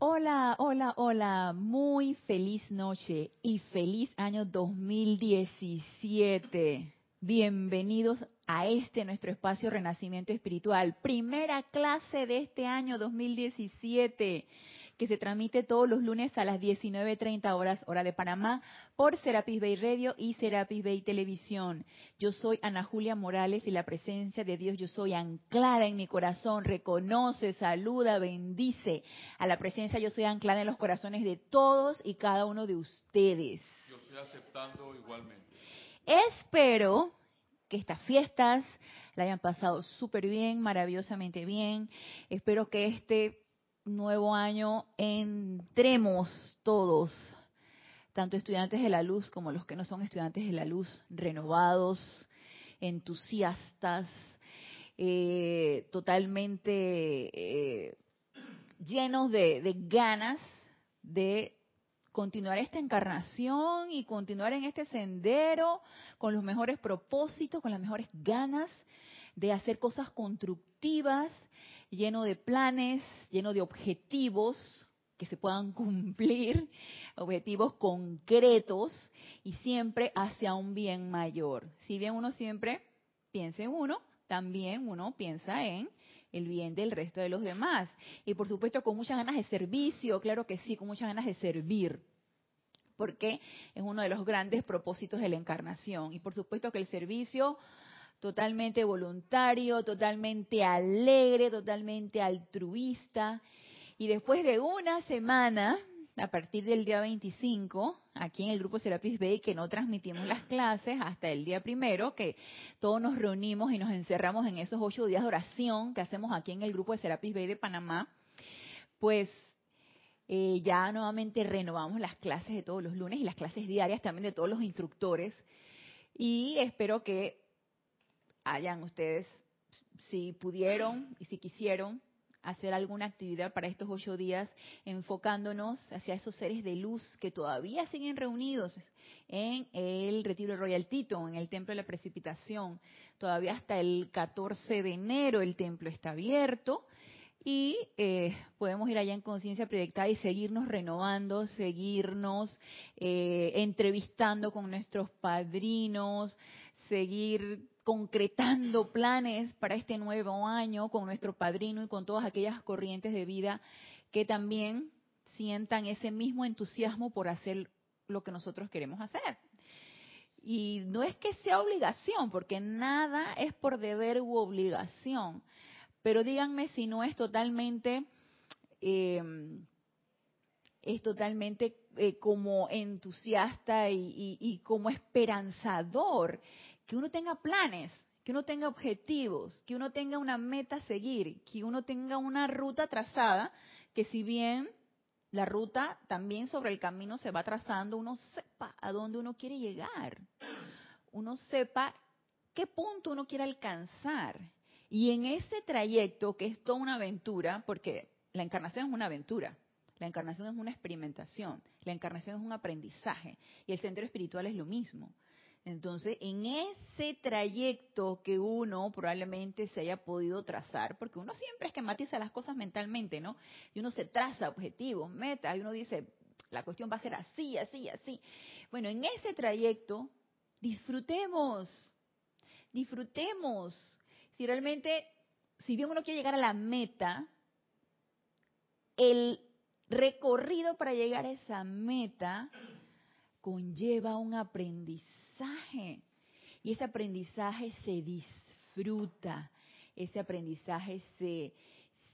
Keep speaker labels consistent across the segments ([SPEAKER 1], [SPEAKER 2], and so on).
[SPEAKER 1] Hola, hola, hola, muy feliz noche y feliz año 2017. Bienvenidos a este nuestro espacio Renacimiento Espiritual, primera clase de este año 2017 que se transmite todos los lunes a las 19.30 horas hora de Panamá por Serapis Bay Radio y Serapis Bay Televisión. Yo soy Ana Julia Morales y la presencia de Dios yo soy anclada en mi corazón, reconoce, saluda, bendice a la presencia yo soy anclada en los corazones de todos y cada uno de ustedes.
[SPEAKER 2] Yo estoy aceptando igualmente.
[SPEAKER 1] Espero que estas fiestas la hayan pasado súper bien, maravillosamente bien. Espero que este nuevo año entremos todos, tanto estudiantes de la luz como los que no son estudiantes de la luz, renovados, entusiastas, eh, totalmente eh, llenos de, de ganas de continuar esta encarnación y continuar en este sendero con los mejores propósitos, con las mejores ganas de hacer cosas constructivas lleno de planes, lleno de objetivos que se puedan cumplir, objetivos concretos y siempre hacia un bien mayor. Si bien uno siempre piensa en uno, también uno piensa en el bien del resto de los demás. Y por supuesto con muchas ganas de servicio, claro que sí, con muchas ganas de servir porque es uno de los grandes propósitos de la encarnación. Y por supuesto que el servicio totalmente voluntario, totalmente alegre, totalmente altruista. Y después de una semana, a partir del día 25, aquí en el grupo Serapis Bay, que no transmitimos las clases hasta el día primero, que todos nos reunimos y nos encerramos en esos ocho días de oración que hacemos aquí en el grupo de Serapis Bay de Panamá, pues eh, ya nuevamente renovamos las clases de todos los lunes y las clases diarias también de todos los instructores. Y espero que hayan ustedes, si pudieron y si quisieron, hacer alguna actividad para estos ocho días, enfocándonos hacia esos seres de luz que todavía siguen reunidos en el retiro de Royal Tito, en el Templo de la Precipitación. Todavía hasta el 14 de enero el templo está abierto y eh, podemos ir allá en conciencia proyectada y seguirnos renovando, seguirnos eh, entrevistando con nuestros padrinos, seguir concretando planes para este nuevo año con nuestro padrino y con todas aquellas corrientes de vida que también sientan ese mismo entusiasmo por hacer lo que nosotros queremos hacer. Y no es que sea obligación, porque nada es por deber u obligación, pero díganme si no es totalmente, eh, es totalmente eh, como entusiasta y como esperanzador que uno tenga planes, que uno tenga objetivos, que uno tenga una meta a seguir, que uno tenga una ruta trazada, que si bien la ruta también sobre el camino se va trazando, uno sepa a dónde uno quiere llegar, uno sepa qué punto uno quiere alcanzar. Y en ese trayecto, que es toda una aventura, porque la encarnación es una aventura, la encarnación es una experimentación, la encarnación es un aprendizaje, y el centro espiritual es lo mismo. Entonces, en ese trayecto que uno probablemente se haya podido trazar, porque uno siempre esquematiza las cosas mentalmente, ¿no? Y uno se traza objetivos, metas, y uno dice, la cuestión va a ser así, así, así. Bueno, en ese trayecto, disfrutemos, disfrutemos. Si realmente, si bien uno quiere llegar a la meta, el recorrido para llegar a esa meta conlleva un aprendizaje y ese aprendizaje se disfruta, ese aprendizaje se,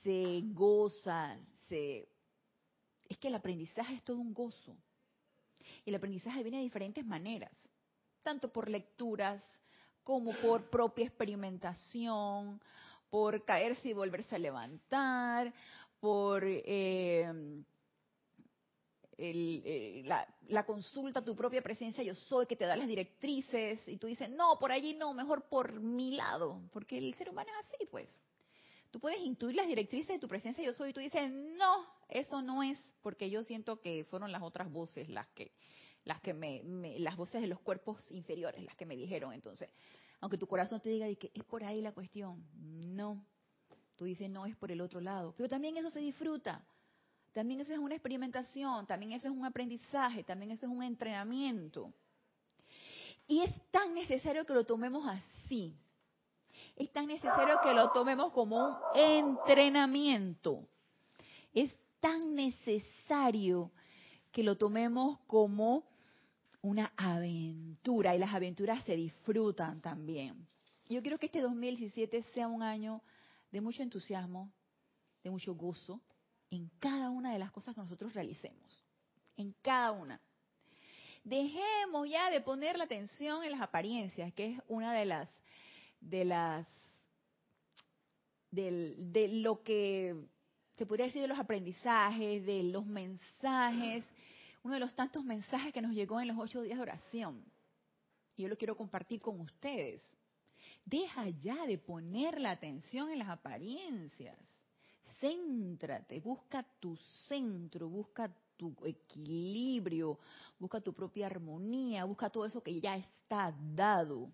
[SPEAKER 1] se goza. Es que el aprendizaje es todo un gozo. Y el aprendizaje viene de diferentes maneras, tanto por lecturas como por propia experimentación, por caerse y volverse a levantar, por eh, eh, la, consulta, tu propia presencia, yo soy, que te da las directrices, y tú dices, no, por allí no, mejor por mi lado, porque el ser humano es así, pues. Tú puedes intuir las directrices de tu presencia, yo soy, y tú dices, no, eso no es, porque yo siento que fueron las otras voces las que, las que me, las voces de los cuerpos inferiores, las que me dijeron, entonces, aunque tu corazón te diga que es por ahí la cuestión, no, tú dices, no, es por el otro lado, pero también eso se disfruta también eso es una experimentación, también eso es un aprendizaje, también eso es un entrenamiento. Y es tan necesario que lo tomemos así. Es tan necesario que lo tomemos como un entrenamiento. Es tan necesario que lo tomemos como una aventura y las aventuras se disfrutan también. Yo quiero que este 2017 sea un año de mucho entusiasmo, de mucho gozo en cada una de las cosas que nosotros realicemos, en cada una. Dejemos ya de poner la atención en las apariencias, que es una de las de las de lo que se podría decir de los aprendizajes, de los mensajes, uno de los tantos mensajes que nos llegó en los ocho días de oración. Y yo lo quiero compartir con ustedes. Deja ya de poner la atención en las apariencias. Céntrate, busca tu centro, busca tu equilibrio, busca tu propia armonía, busca todo eso que ya está dado.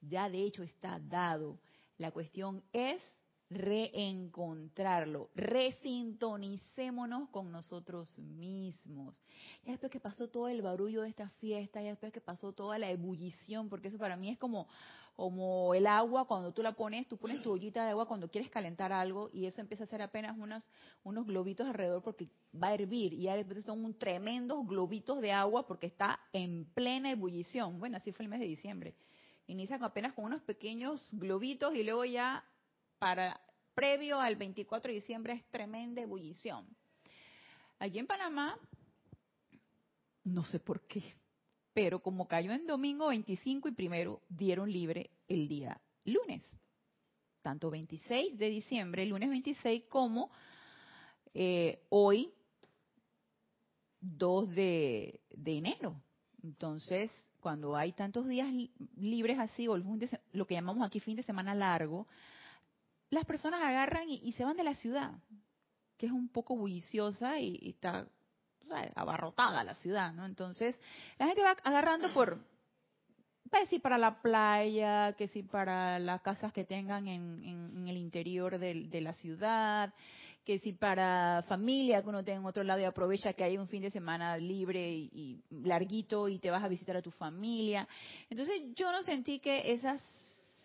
[SPEAKER 1] Ya de hecho está dado. La cuestión es reencontrarlo, resintonicémonos con nosotros mismos. Ya después que pasó todo el barullo de esta fiesta, ya después que pasó toda la ebullición, porque eso para mí es como, como el agua, cuando tú la pones, tú pones tu ollita de agua cuando quieres calentar algo y eso empieza a ser apenas unos, unos globitos alrededor porque va a hervir y ya después son un tremendos globitos de agua porque está en plena ebullición. Bueno, así fue el mes de diciembre. Inicia apenas con unos pequeños globitos y luego ya para previo al 24 de diciembre es tremenda ebullición. Allí en Panamá, no sé por qué, pero como cayó en domingo 25 y primero, dieron libre el día lunes. Tanto 26 de diciembre, lunes 26, como eh, hoy, 2 de, de enero. Entonces, cuando hay tantos días libres así, o lo que llamamos aquí fin de semana largo, las personas agarran y, se van de la ciudad, que es un poco bulliciosa y, está abarrotada la ciudad, ¿no? Entonces, la gente va agarrando por, pues sí, para la playa, que sí, para las casas que tengan en, el interior de, la ciudad, que sí, para familia que uno tenga en otro lado y aprovecha que hay un fin de semana libre y larguito y te vas a visitar a tu familia. Entonces, yo no sentí que esas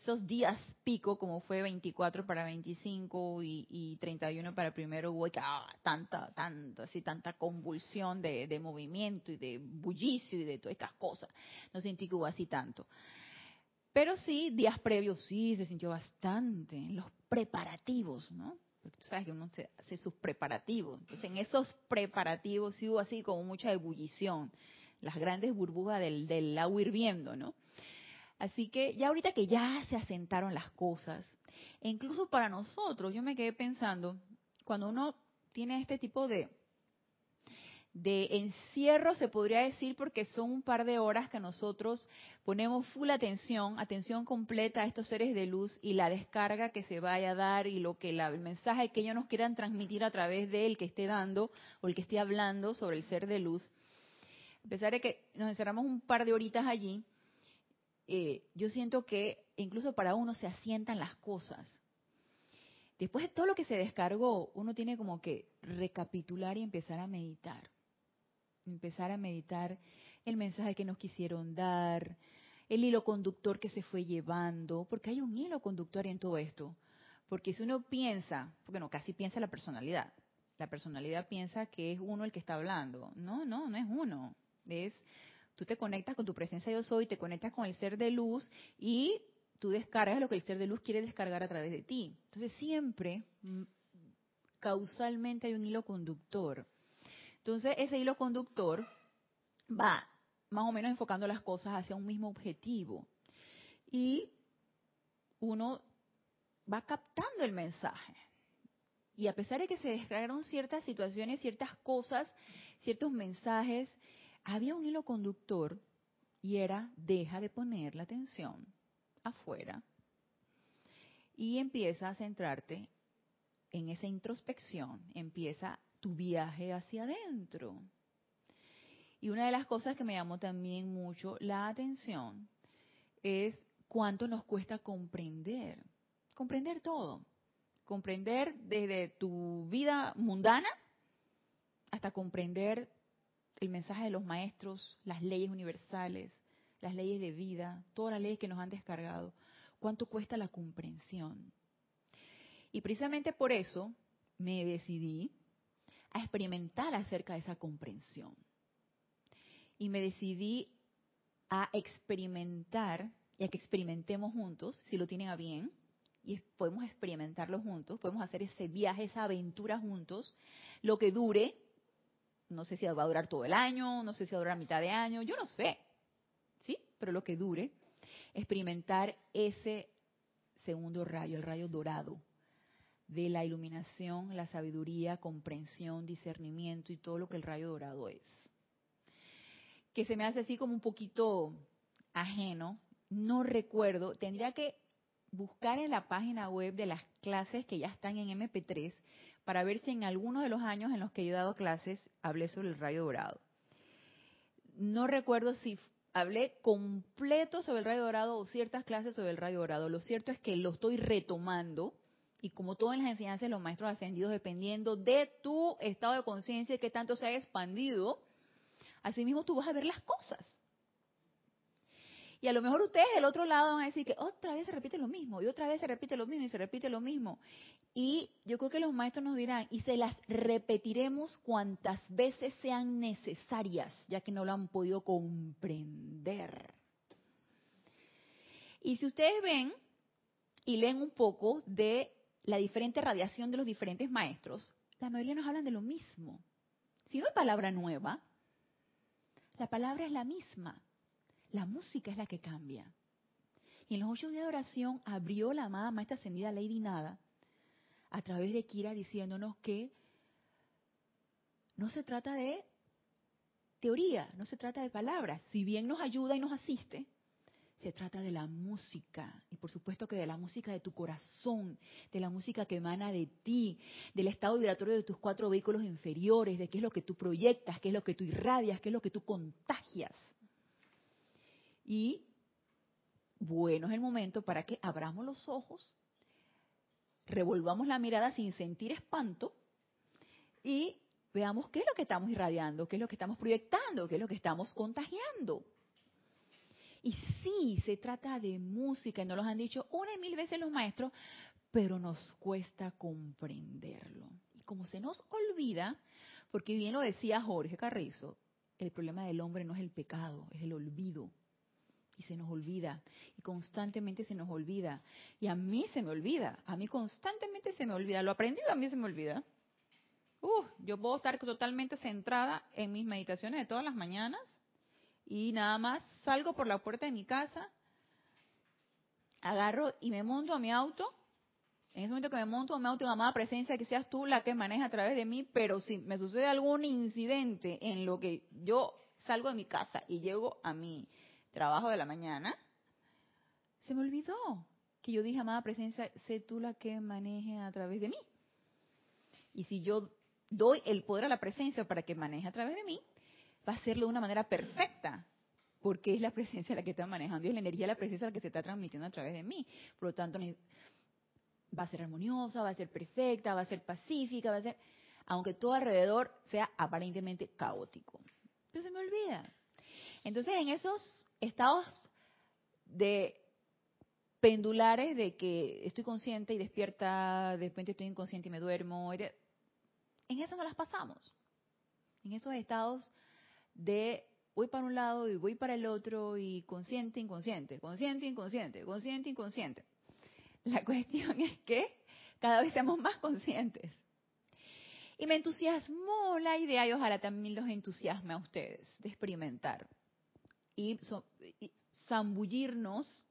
[SPEAKER 1] esos días pico, como fue 24 para 25 y, 31 para primero, hubo ah, tanta, tanta, así, tanta convulsión de, movimiento y de bullicio y de todas estas cosas. No sentí que hubo así tanto. Pero sí, días previos sí se sintió bastante, en los preparativos, ¿no? Porque tú sabes que uno hace sus preparativos. Entonces, en esos preparativos sí hubo así como mucha ebullición, las grandes burbujas del, del agua hirviendo, ¿no? Así que ya ahorita que ya se asentaron las cosas, e incluso para nosotros, yo me quedé pensando, cuando uno tiene este tipo de, de encierro, se podría decir, porque son un par de horas que nosotros ponemos full atención, atención completa a estos seres de luz y la descarga que se vaya a dar y lo que el mensaje que ellos nos quieran transmitir a través de él que esté dando o el que esté hablando sobre el ser de luz. A pesar de que nos encerramos un par de horitas allí, eh, yo siento que incluso para uno se asientan las cosas. Después de todo lo que se descargó, uno tiene como que recapitular y empezar a meditar. Empezar a meditar el mensaje que nos quisieron dar, el hilo conductor que se fue llevando, porque hay un hilo conductor en todo esto. Porque si uno piensa, porque no, casi piensa la personalidad. La personalidad piensa que es uno el que está hablando. No, no, no es uno. Es Tú te conectas con tu presencia yo soy, te conectas con el ser de luz y tú descargas lo que el ser de luz quiere descargar a través de ti. Entonces siempre mm, causalmente hay un hilo conductor. Entonces ese hilo conductor va más o menos enfocando las cosas hacia un mismo objetivo. Y uno va captando el mensaje. Y a pesar de que se descargaron ciertas situaciones, ciertas cosas, ciertos mensajes, había un hilo conductor y era deja de poner la atención afuera y empieza a centrarte en esa introspección, empieza tu viaje hacia adentro. Y una de las cosas que me llamó también mucho la atención es cuánto nos cuesta comprender, comprender todo, comprender desde tu vida mundana hasta comprender el mensaje de los maestros, las leyes universales, las leyes de vida, todas las leyes que nos han descargado. ¿Cuánto cuesta la comprensión? Y precisamente por eso me decidí a experimentar acerca de esa comprensión. Y me decidí a experimentar y a que experimentemos juntos, si lo tienen a bien, y podemos experimentarlo juntos, podemos hacer ese viaje, esa aventura juntos, lo que dure, no sé si va a durar todo el año, no sé si va a durar mitad de año, yo no sé, ¿sí? Pero lo que dure, experimentar ese segundo rayo, el rayo dorado, de la iluminación, la sabiduría, comprensión, discernimiento y todo lo que el rayo dorado es. Que se me hace así como un poquito ajeno, no recuerdo, tendría que buscar en la página web de las clases que ya están en MP3 para ver si en alguno de los años en los que yo he dado clases hablé sobre el rayo dorado. No recuerdo si hablé completo sobre el rayo dorado o ciertas clases sobre el rayo dorado. Lo cierto es que lo estoy retomando y como todo en las enseñanzas los maestros ascendidos, dependiendo de tu estado de conciencia y que tanto se haya expandido, así mismo tú vas a ver las cosas. Y a lo mejor ustedes del otro lado van a decir que otra vez se repite lo mismo, y otra vez se repite lo mismo, y se repite lo mismo. Y yo creo que los maestros nos dirán, y se las repetiremos cuantas veces sean necesarias, ya que no lo han podido comprender. Y si ustedes ven y leen un poco de la diferente radiación de los diferentes maestros, la mayoría nos hablan de lo mismo. Si no hay palabra nueva, la palabra es la misma. La música es la que cambia. Y en los ocho días de oración abrió la amada maestra ascendida Lady Nada a través de Kira diciéndonos que no se trata de teoría, no se trata de palabras. Si bien nos ayuda y nos asiste, se trata de la música. Y por supuesto que de la música de tu corazón, de la música que emana de ti, del estado vibratorio de tus cuatro vehículos inferiores, de qué es lo que tú proyectas, qué es lo que tú irradias, qué es lo que tú contagias. Y bueno, es el momento para que abramos los ojos, revolvamos la mirada sin sentir espanto y veamos qué es lo que estamos irradiando, qué es lo que estamos proyectando, qué es lo que estamos contagiando. Y sí, se trata de música, y nos lo han dicho una y mil veces los maestros, pero nos cuesta comprenderlo. Y como se nos olvida, porque bien lo decía Jorge Carrizo, el problema del hombre no es el pecado, es el olvido y se nos olvida, y constantemente se nos olvida. Y a mí se me olvida, a mí constantemente se me olvida. Lo aprendido a mí se me olvida. Uh, yo puedo estar totalmente centrada en mis meditaciones de todas las mañanas y nada más salgo por la puerta de mi casa, agarro y me monto a mi auto. En ese momento que me monto a mi auto, amada presencia, que seas tú la que maneja a través de mí, pero si me sucede algún incidente en lo que yo salgo de mi casa y llego a mi trabajo de la mañana, se me olvidó que yo dije, amada presencia, sé tú la que maneje a través de mí. Y si yo doy el poder a la presencia para que maneje a través de mí, va a hacerlo de una manera perfecta, porque es la presencia la que está manejando y es la energía de la presencia la que se está transmitiendo a través de mí. Por lo tanto, va a ser armoniosa, va a ser perfecta, va a ser pacífica, va a ser, aunque todo alrededor sea aparentemente caótico. Pero se me olvida. Entonces, en esos estados de pendulares de que estoy consciente y despierta, de repente estoy inconsciente y me duermo, en eso no las pasamos. En esos estados de voy para un lado y voy para el otro y consciente, inconsciente, consciente, inconsciente, consciente, inconsciente. La cuestión es que cada vez seamos más conscientes. Y me entusiasmó la idea y ojalá también los entusiasme a ustedes de experimentar y, zambullirnos,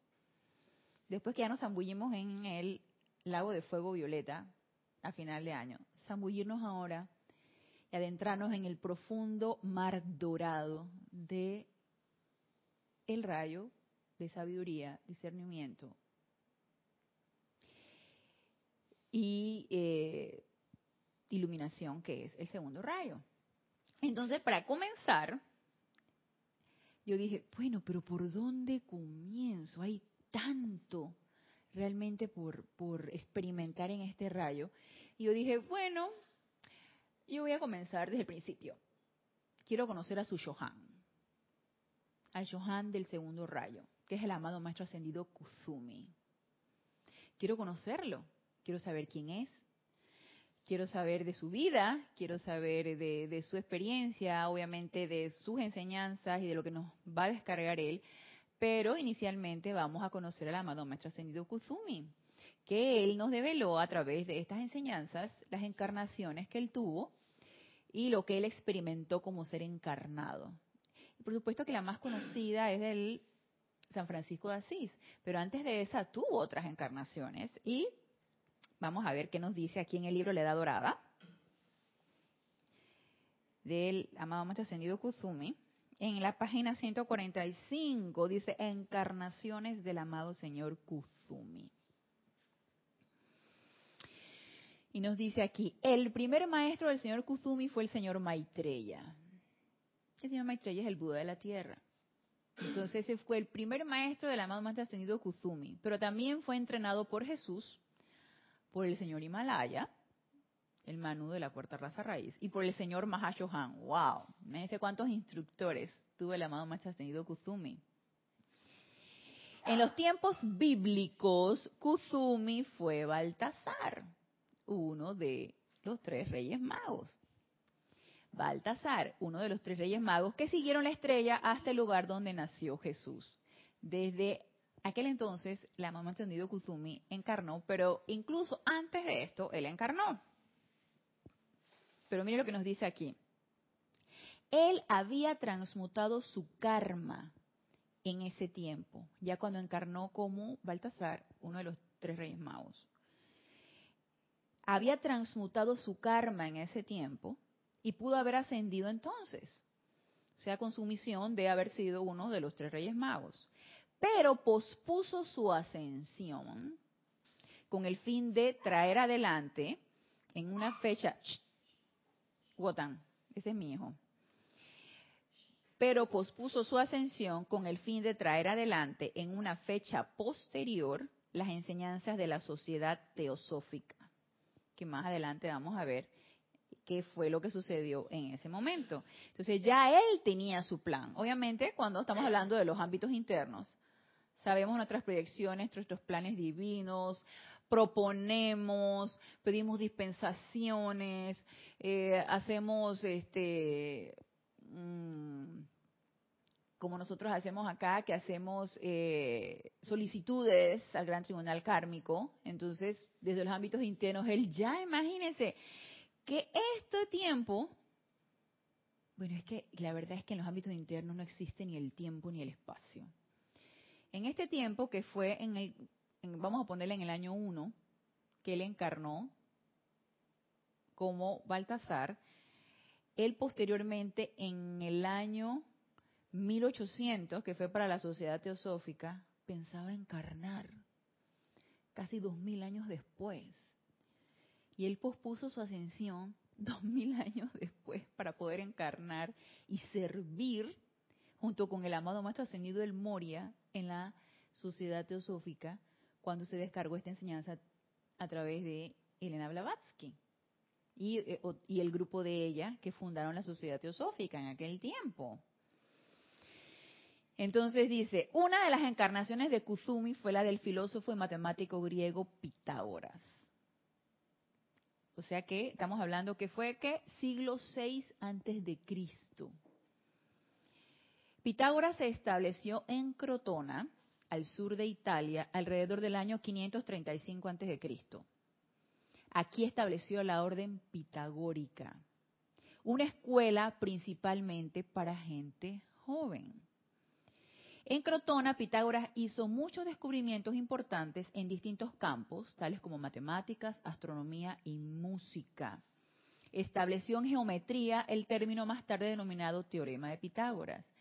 [SPEAKER 1] después que ya nos zambullimos en el lago de fuego violeta a final de año, zambullirnos ahora y adentrarnos en el profundo mar dorado de el rayo de sabiduría, discernimiento y eh, iluminación, que es el segundo rayo. Entonces, para comenzar, yo dije, bueno, pero ¿por dónde comienzo? Hay tanto realmente por, por experimentar en este rayo. Y yo dije, bueno, Yo voy a comenzar desde el principio. Quiero conocer a su Shohan, al Shohan del segundo rayo, que es el amado maestro ascendido Kuzumi. Quiero conocerlo, quiero saber quién es, quiero saber de su vida, quiero saber de, de, su experiencia, obviamente de sus enseñanzas y de lo que nos va a descargar él, pero inicialmente vamos a conocer al amado Maestro Ascendido Kuzumi, que él nos develó a través de estas enseñanzas las encarnaciones que él tuvo y lo que él experimentó como ser encarnado. Por supuesto que la más conocida es del San Francisco de Asís, pero antes de esa tuvo otras encarnaciones y vamos a ver qué nos dice aquí en el libro La Edad Dorada del amado Maestro Ascendido Kuzumi. En la página 145 dice encarnaciones del amado Señor Kuzumi. Y nos dice aquí, el primer maestro del señor Kuzumi fue el señor Maitreya. El señor Maitreya es el Buda de la Tierra. Entonces ese fue el primer maestro del amado maestro ascendido Kuzumi, pero también fue entrenado por Jesús, por el señor Himalaya, el Manu de la cuarta raza raíz, y por el señor Mahashohan. ¡Wow! Me dice cuántos instructores tuvo el amado maestro ascendido Kuzumi. En los tiempos bíblicos, Kuzumi fue Baltasar uno de los tres reyes magos. Baltasar, uno de los tres reyes magos que siguieron la estrella hasta el lugar donde nació Jesús. Desde aquel entonces, la mamá entendido Kuzumi encarnó, pero incluso antes de esto, él encarnó. Pero mire lo que nos dice aquí. Él había transmutado su karma en ese tiempo, ya cuando encarnó como Baltasar, uno de los tres reyes magos había transmutado su karma en ese tiempo y pudo haber ascendido entonces, o sea, con su misión de haber sido uno de los tres reyes magos. Pero pospuso su ascensión con el fin de traer adelante en una fecha, Wotan, ese es mi hijo, pero pospuso su ascensión con el fin de traer adelante en una fecha posterior las enseñanzas de la sociedad teosófica que más adelante vamos a ver qué fue lo que sucedió en ese momento. Entonces ya él tenía su plan. Obviamente cuando estamos hablando de los ámbitos internos, sabemos nuestras proyecciones, nuestros planes divinos, proponemos, pedimos dispensaciones, eh, hacemos este... Mm, como nosotros hacemos acá, que hacemos eh, solicitudes al gran tribunal kármico, entonces desde los ámbitos internos, él ya imagínese que este tiempo, bueno, es que la verdad es que en los ámbitos internos no existe ni el tiempo ni el espacio. En este tiempo que fue en el, vamos a ponerle en el año 1, que él encarnó como Baltasar, él posteriormente en el año 1800, que fue para la sociedad teosófica, pensaba encarnar casi dos mil años después. Y él pospuso su ascensión dos mil años después para poder encarnar y servir junto con el amado Maestro Ascendido del Moria en la sociedad teosófica cuando se descargó esta enseñanza a través de Elena Blavatsky y, eh, y el grupo de ella que fundaron la sociedad teosófica en aquel tiempo. Entonces dice, una de las encarnaciones de Kuzumi fue la del filósofo y matemático griego Pitágoras. O sea que estamos hablando que fue que siglo VI antes de Cristo. Pitágoras se estableció en Crotona, al sur de Italia, alrededor del año 535 antes de Cristo. Aquí estableció la orden pitagórica, una escuela principalmente para gente joven. En Crotona, Pitágoras hizo muchos descubrimientos importantes en distintos campos, tales como matemáticas, astronomía y música. Estableció en geometría el término más tarde denominado teorema de Pitágoras.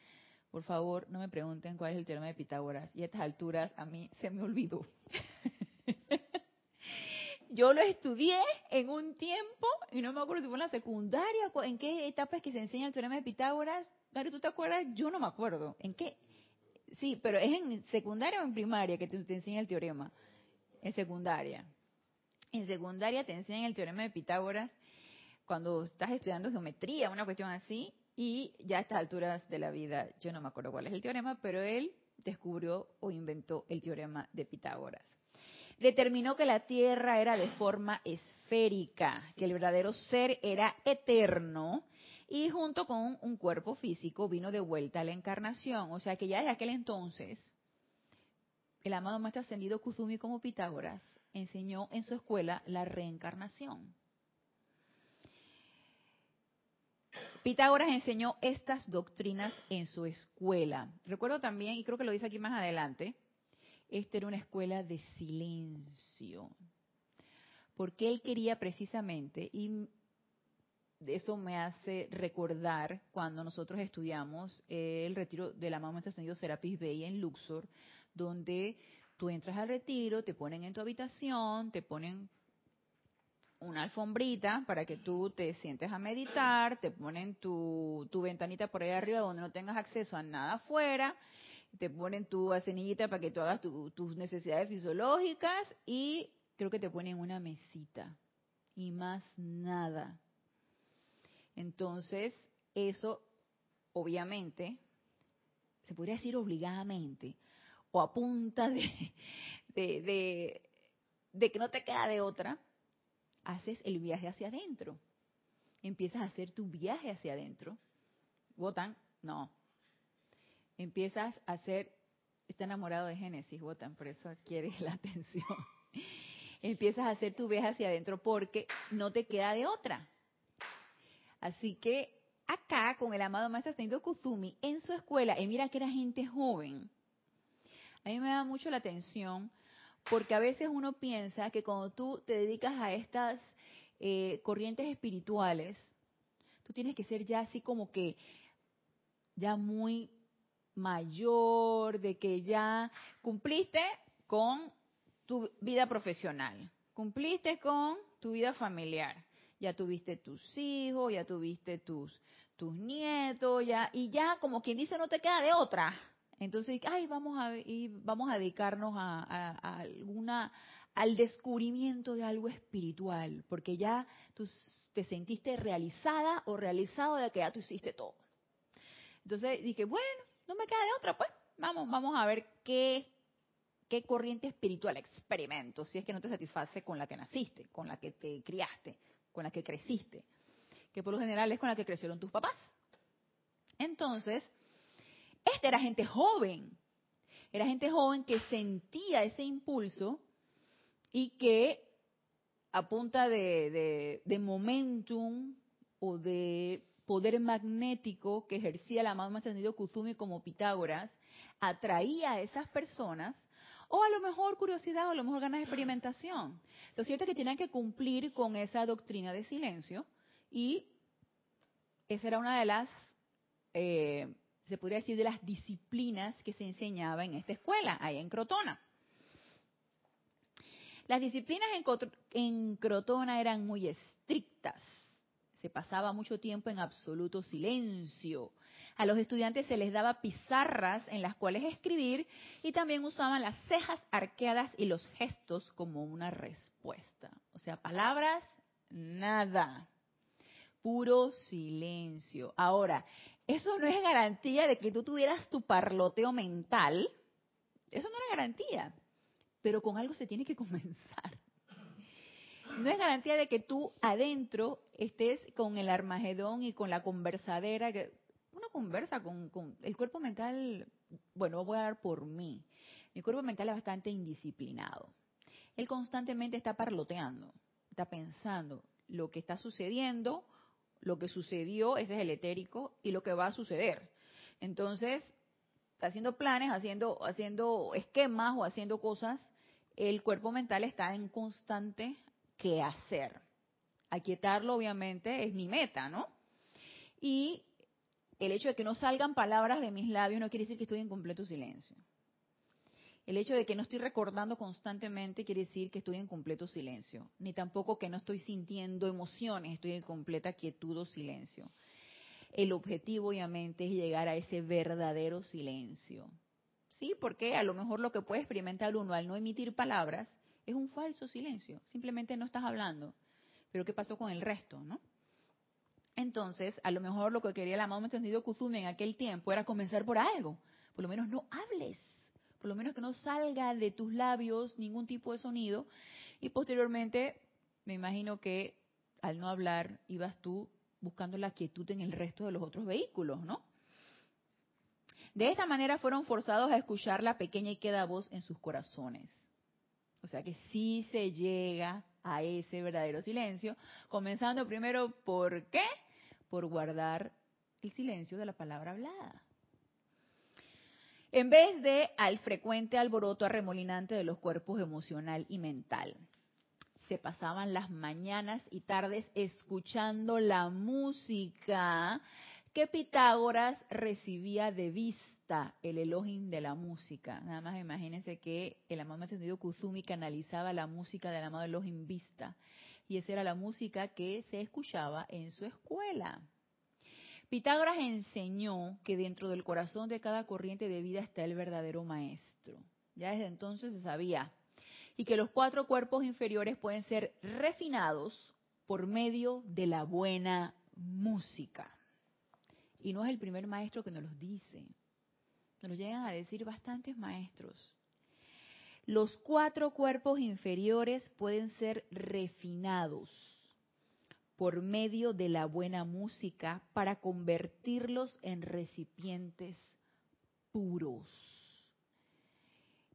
[SPEAKER 1] Por favor, no me pregunten cuál es el teorema de Pitágoras. Y a estas alturas a mí se me olvidó. Yo lo estudié en un tiempo, y no me acuerdo si fue en la secundaria, en qué etapa es que se enseña el teorema de Pitágoras. Dari, ¿tú te acuerdas? Yo no me acuerdo. ¿En qué? Sí, pero ¿es en secundaria o en primaria que te, enseña el teorema? En secundaria. En secundaria te enseñan el teorema de Pitágoras cuando estás estudiando geometría, una cuestión así, y ya a estas alturas de la vida, yo no me acuerdo cuál es el teorema, pero él descubrió o inventó el teorema de Pitágoras. Determinó que la Tierra era de forma esférica, que el verdadero ser era eterno y junto con un cuerpo físico vino de vuelta a la encarnación. O sea que ya desde aquel entonces, el amado maestro ascendido Kuzumi como Pitágoras enseñó en su escuela la reencarnación. Pitágoras enseñó estas doctrinas en su escuela. Recuerdo también, y creo que lo dice aquí más adelante, esta era una escuela de silencio. Porque él quería precisamente, y eso me hace recordar cuando nosotros estudiamos el retiro de la mamá ascendido Serapis Bey en Luxor, donde tú entras al retiro, te ponen en tu habitación, te ponen una alfombrita para que tú te sientes a meditar, te ponen tu, tu ventanita por ahí arriba donde no tengas acceso a nada afuera, te ponen tu acenillita para que tú hagas tus necesidades fisiológicas y creo que te ponen una mesita y más nada. Entonces, eso obviamente, se podría decir obligadamente, o a punta de, de, de que no te queda de otra, haces el viaje hacia adentro. Empiezas a hacer tu viaje hacia adentro. Wotan, no. Empiezas a hacer, está enamorado de Génesis, Wotan, por eso quiere la atención. Empiezas a hacer tu viaje hacia adentro porque no te queda de otra. Así que acá con el amado maestro ascendido Kuzumi en su escuela, y mira que era gente joven. A mí me da mucho la atención porque a veces uno piensa que cuando tú te dedicas a estas eh, corrientes espirituales, tú tienes que ser ya así como que ya muy mayor, de que ya cumpliste con tu vida profesional, cumpliste con tu vida familiar, ya tuviste tus hijos, ya tuviste tus tus nietos, ya y ya como quien dice no te queda de otra, entonces, ay, vamos a, vamos a dedicarnos a, alguna, al descubrimiento de algo espiritual, porque ya tú te sentiste realizada o realizado de que ya tú hiciste todo. Entonces dije, bueno, no me queda de otra, pues vamos, vamos a ver qué, qué corriente espiritual experimento, si es que no te satisface con la que naciste, con la que te criaste, con la que creciste, que por lo general es con la que crecieron tus papás. Entonces, esta era gente joven, era gente joven que sentía ese impulso y que a punta de, momentum o de poder magnético que ejercía la mamá ascendido Kuzumi como Pitágoras, atraía a esas personas, o a lo mejor curiosidad, o a lo mejor ganas de experimentación. Lo cierto es que tenían que cumplir con esa doctrina de silencio, y esa era una de las eh, se podría decir, de las disciplinas que se enseñaba en esta escuela, ahí en Crotona. Las disciplinas en, Crotona eran muy estrictas. Se pasaba mucho tiempo en absoluto silencio. A los estudiantes se les daba pizarras en las cuales escribir y también usaban las cejas arqueadas y los gestos como una respuesta. O sea, palabras, nada puro silencio. Ahora, eso no es garantía de que tú tuvieras tu parloteo mental. Eso no era garantía. Pero con algo se tiene que comenzar. No es garantía de que tú adentro estés con el armagedón y con la conversadera. Que uno conversa con, con el cuerpo mental. Bueno, voy a hablar por mí. Mi cuerpo mental es bastante indisciplinado. Él constantemente está parloteando, está pensando lo que está sucediendo lo que sucedió, ese es el etérico, y lo que va a suceder. Entonces, haciendo planes, haciendo, haciendo esquemas o haciendo cosas, el cuerpo mental está en constante qué hacer. Aquietarlo, obviamente, es mi meta, ¿no? Y el hecho de que no salgan palabras de mis labios no quiere decir que estoy en completo silencio. El hecho de que no estoy recordando constantemente quiere decir que estoy en completo silencio, ni tampoco que no estoy sintiendo emociones, estoy en completa quietud o silencio. El objetivo obviamente es llegar a ese verdadero silencio. Sí, porque a lo mejor lo que puede experimentar uno al no emitir palabras es un falso silencio, simplemente no estás hablando. Pero ¿qué pasó con el resto, no? Entonces, a lo mejor lo que quería el amado entendido Kuzumi en aquel tiempo era comenzar por algo. Por lo menos no hables. Por lo menos que no salga de tus labios ningún tipo de sonido. Y posteriormente, me imagino que al no hablar, ibas tú buscando la quietud en el resto de los otros vehículos, ¿no? De esta manera fueron forzados a escuchar la pequeña y queda voz en sus corazones. O sea que sí se llega a ese verdadero silencio, comenzando primero por qué? Por guardar el silencio de la palabra hablada. En vez de al frecuente alboroto arremolinante de los cuerpos emocional y mental. Se pasaban las mañanas y tardes escuchando la música que Pitágoras recibía de vista el Elohim de la música. Nada más imagínense que el amado entendido Kuzumi canalizaba la música del amado Elohim vista. Y esa era la música que se escuchaba en su escuela. Pitágoras enseñó que dentro del corazón de cada corriente de vida está el verdadero maestro. Ya desde entonces se sabía. Y que los cuatro cuerpos inferiores pueden ser refinados por medio de la buena música. Y no es el primer maestro que nos los dice. Nos llegan a decir bastantes maestros. Los cuatro cuerpos inferiores pueden ser refinados por medio de la buena música para convertirlos en recipientes puros.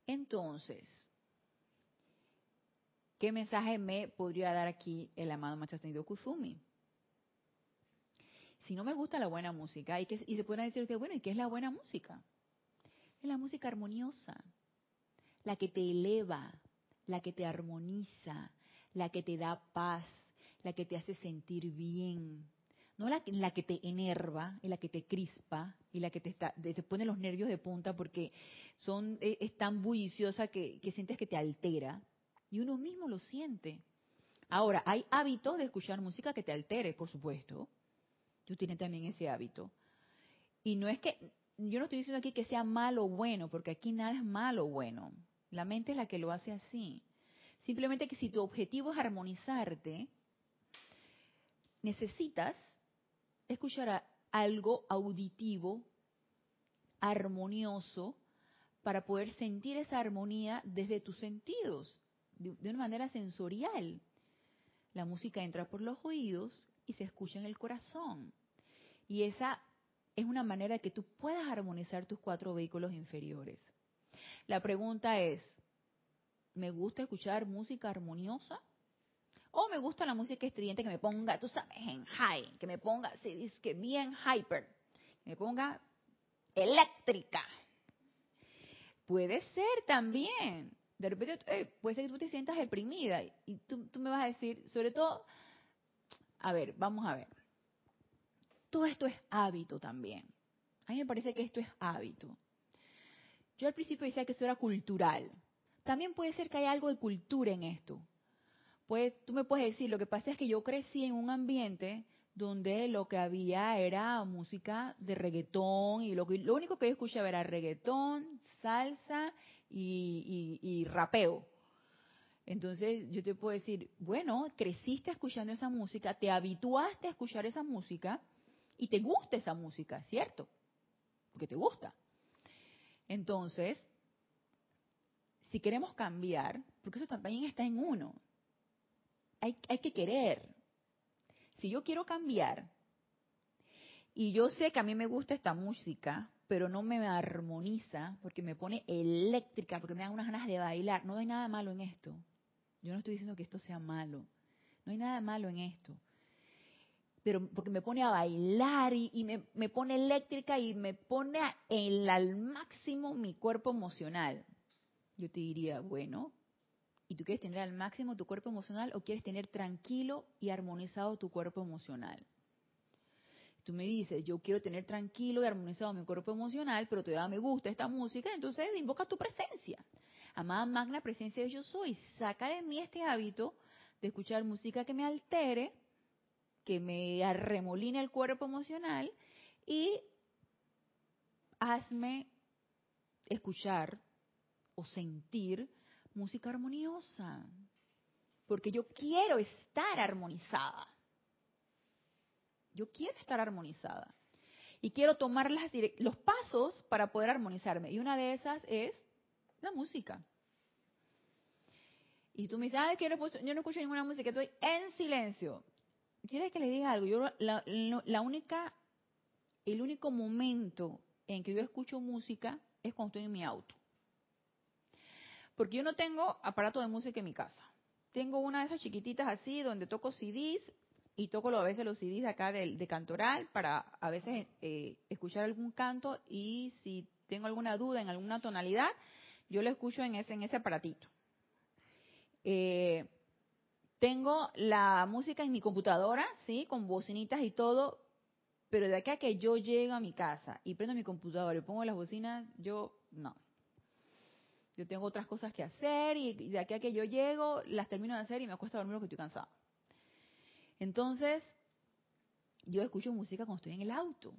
[SPEAKER 1] Entonces, ¿qué mensaje me podría dar aquí el amado Maestro Kuzumi? si no me gusta la buena música, y, y se pueden decir bueno, ¿y qué es la buena música? Es la música armoniosa, la que te eleva, la que te armoniza, la que te da paz, la que te hace sentir bien. No la, la que te enerva, y la que te crispa y la que te, está, te pone los nervios de punta porque son, es, es tan bulliciosa que, que sientes que te altera. Y uno mismo lo siente. Ahora, hay hábitos de escuchar música que te altere, por supuesto tú tienes también ese hábito. Y no es que, yo no estoy diciendo aquí que sea malo o bueno, porque aquí nada es malo o bueno. La mente es la que lo hace así. Simplemente que si tu objetivo es armonizarte, necesitas escuchar algo auditivo, armonioso, para poder sentir esa armonía desde tus sentidos, de, una manera sensorial. La música entra por los oídos y se escucha en el corazón. Y esa es una manera de que tú puedas armonizar tus cuatro vehículos inferiores. La pregunta es, ¿me gusta escuchar música armoniosa? ¿O me gusta la música estridente que me ponga, tú sabes, en high, que me ponga, se dice que bien hyper, que me ponga eléctrica? Puede ser también. De repente, eh, puede ser que tú te sientas deprimida y tú, tú me vas a decir, sobre todo, a ver, vamos a ver. Todo esto es hábito también. A mí me parece que esto es hábito. Yo al principio decía que eso era cultural. También puede ser que haya algo de cultura en esto. Pues tú me puedes decir, lo que pasa es que yo crecí en un ambiente donde lo que había era música de reggaetón y lo, que, lo único que yo escuchaba era reggaetón, salsa y, y rapeo. Entonces yo te puedo decir, bueno, creciste escuchando esa música, te habituaste a escuchar esa música y te gusta esa música, ¿cierto? Porque te gusta. Entonces, si queremos cambiar, porque eso también está en uno, hay, que querer. Si yo quiero cambiar y yo sé que a mí me gusta esta música, pero no me armoniza porque me pone eléctrica, porque me da unas ganas de bailar, no hay nada malo en esto. Yo no estoy diciendo que esto sea malo. No hay nada malo en esto. Pero porque me pone a bailar y, me, pone eléctrica y me pone el, al máximo mi cuerpo emocional. Yo te diría, bueno, ¿y tú quieres tener al máximo tu cuerpo emocional o quieres tener tranquilo y armonizado tu cuerpo emocional? Tú me dices, yo quiero tener tranquilo y armonizado mi cuerpo emocional, pero todavía me gusta esta música, entonces invoca tu presencia amada magna presencia de yo soy, saca de mí este hábito de escuchar música que me altere, que me arremoline el cuerpo emocional y hazme escuchar o sentir música armoniosa, porque yo quiero estar armonizada. Yo quiero estar armonizada. Y quiero tomar las los pasos para poder armonizarme. Y una de esas es la música. Y tú me dices, ah, yo no escucho ninguna música, estoy en silencio. ¿Quieres que le diga algo? Yo la, la única, el único momento en que yo escucho música es cuando estoy en mi auto. Porque yo no tengo aparato de música en mi casa. Tengo una de esas chiquititas así donde toco CDs y toco a veces los CDs de acá de, Cantoral para a veces eh, escuchar algún canto y si tengo alguna duda en alguna tonalidad, yo lo escucho en ese, en ese aparatito. Eh, tengo la música en mi computadora, sí, con bocinitas y todo, pero de acá que yo llego a mi casa y prendo mi computadora y pongo las bocinas, yo no. Yo tengo otras cosas que hacer y de aquí a que yo llego, las termino de hacer y me acuesto a dormir porque estoy cansada. Entonces, yo escucho música cuando estoy en el auto,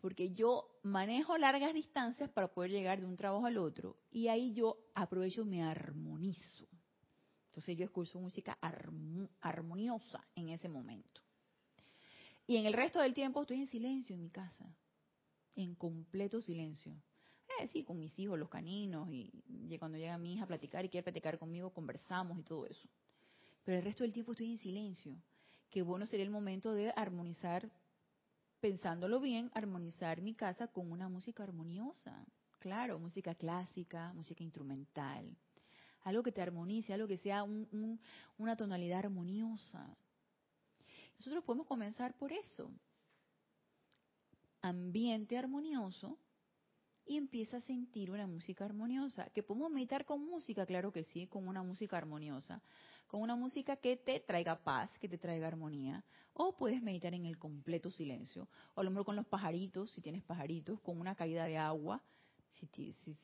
[SPEAKER 1] porque yo manejo largas distancias para poder llegar de un trabajo al otro y ahí yo aprovecho, me armonizo. Entonces yo escucho música armoniosa en ese momento. Y en el resto del tiempo estoy en silencio en mi casa, en completo silencio. Eh, sí, con mis hijos, los caninos, y cuando llega mi hija a platicar y quiere platicar conmigo, conversamos y todo eso. Pero el resto del tiempo estoy en silencio. Qué bueno sería el momento de armonizar, pensándolo bien, armonizar mi casa con una música armoniosa. Claro, música clásica, música instrumental. Algo que te armonice, algo que sea una tonalidad armoniosa. Nosotros podemos comenzar por eso. Ambiente armonioso y empieza a sentir una música armoniosa. ¿Que podemos meditar con música? Claro que sí, con una música armoniosa. Con una música que te traiga paz, que te traiga armonía. O puedes meditar en el completo silencio. O a lo mejor con los pajaritos, si tienes pajaritos, con una caída de agua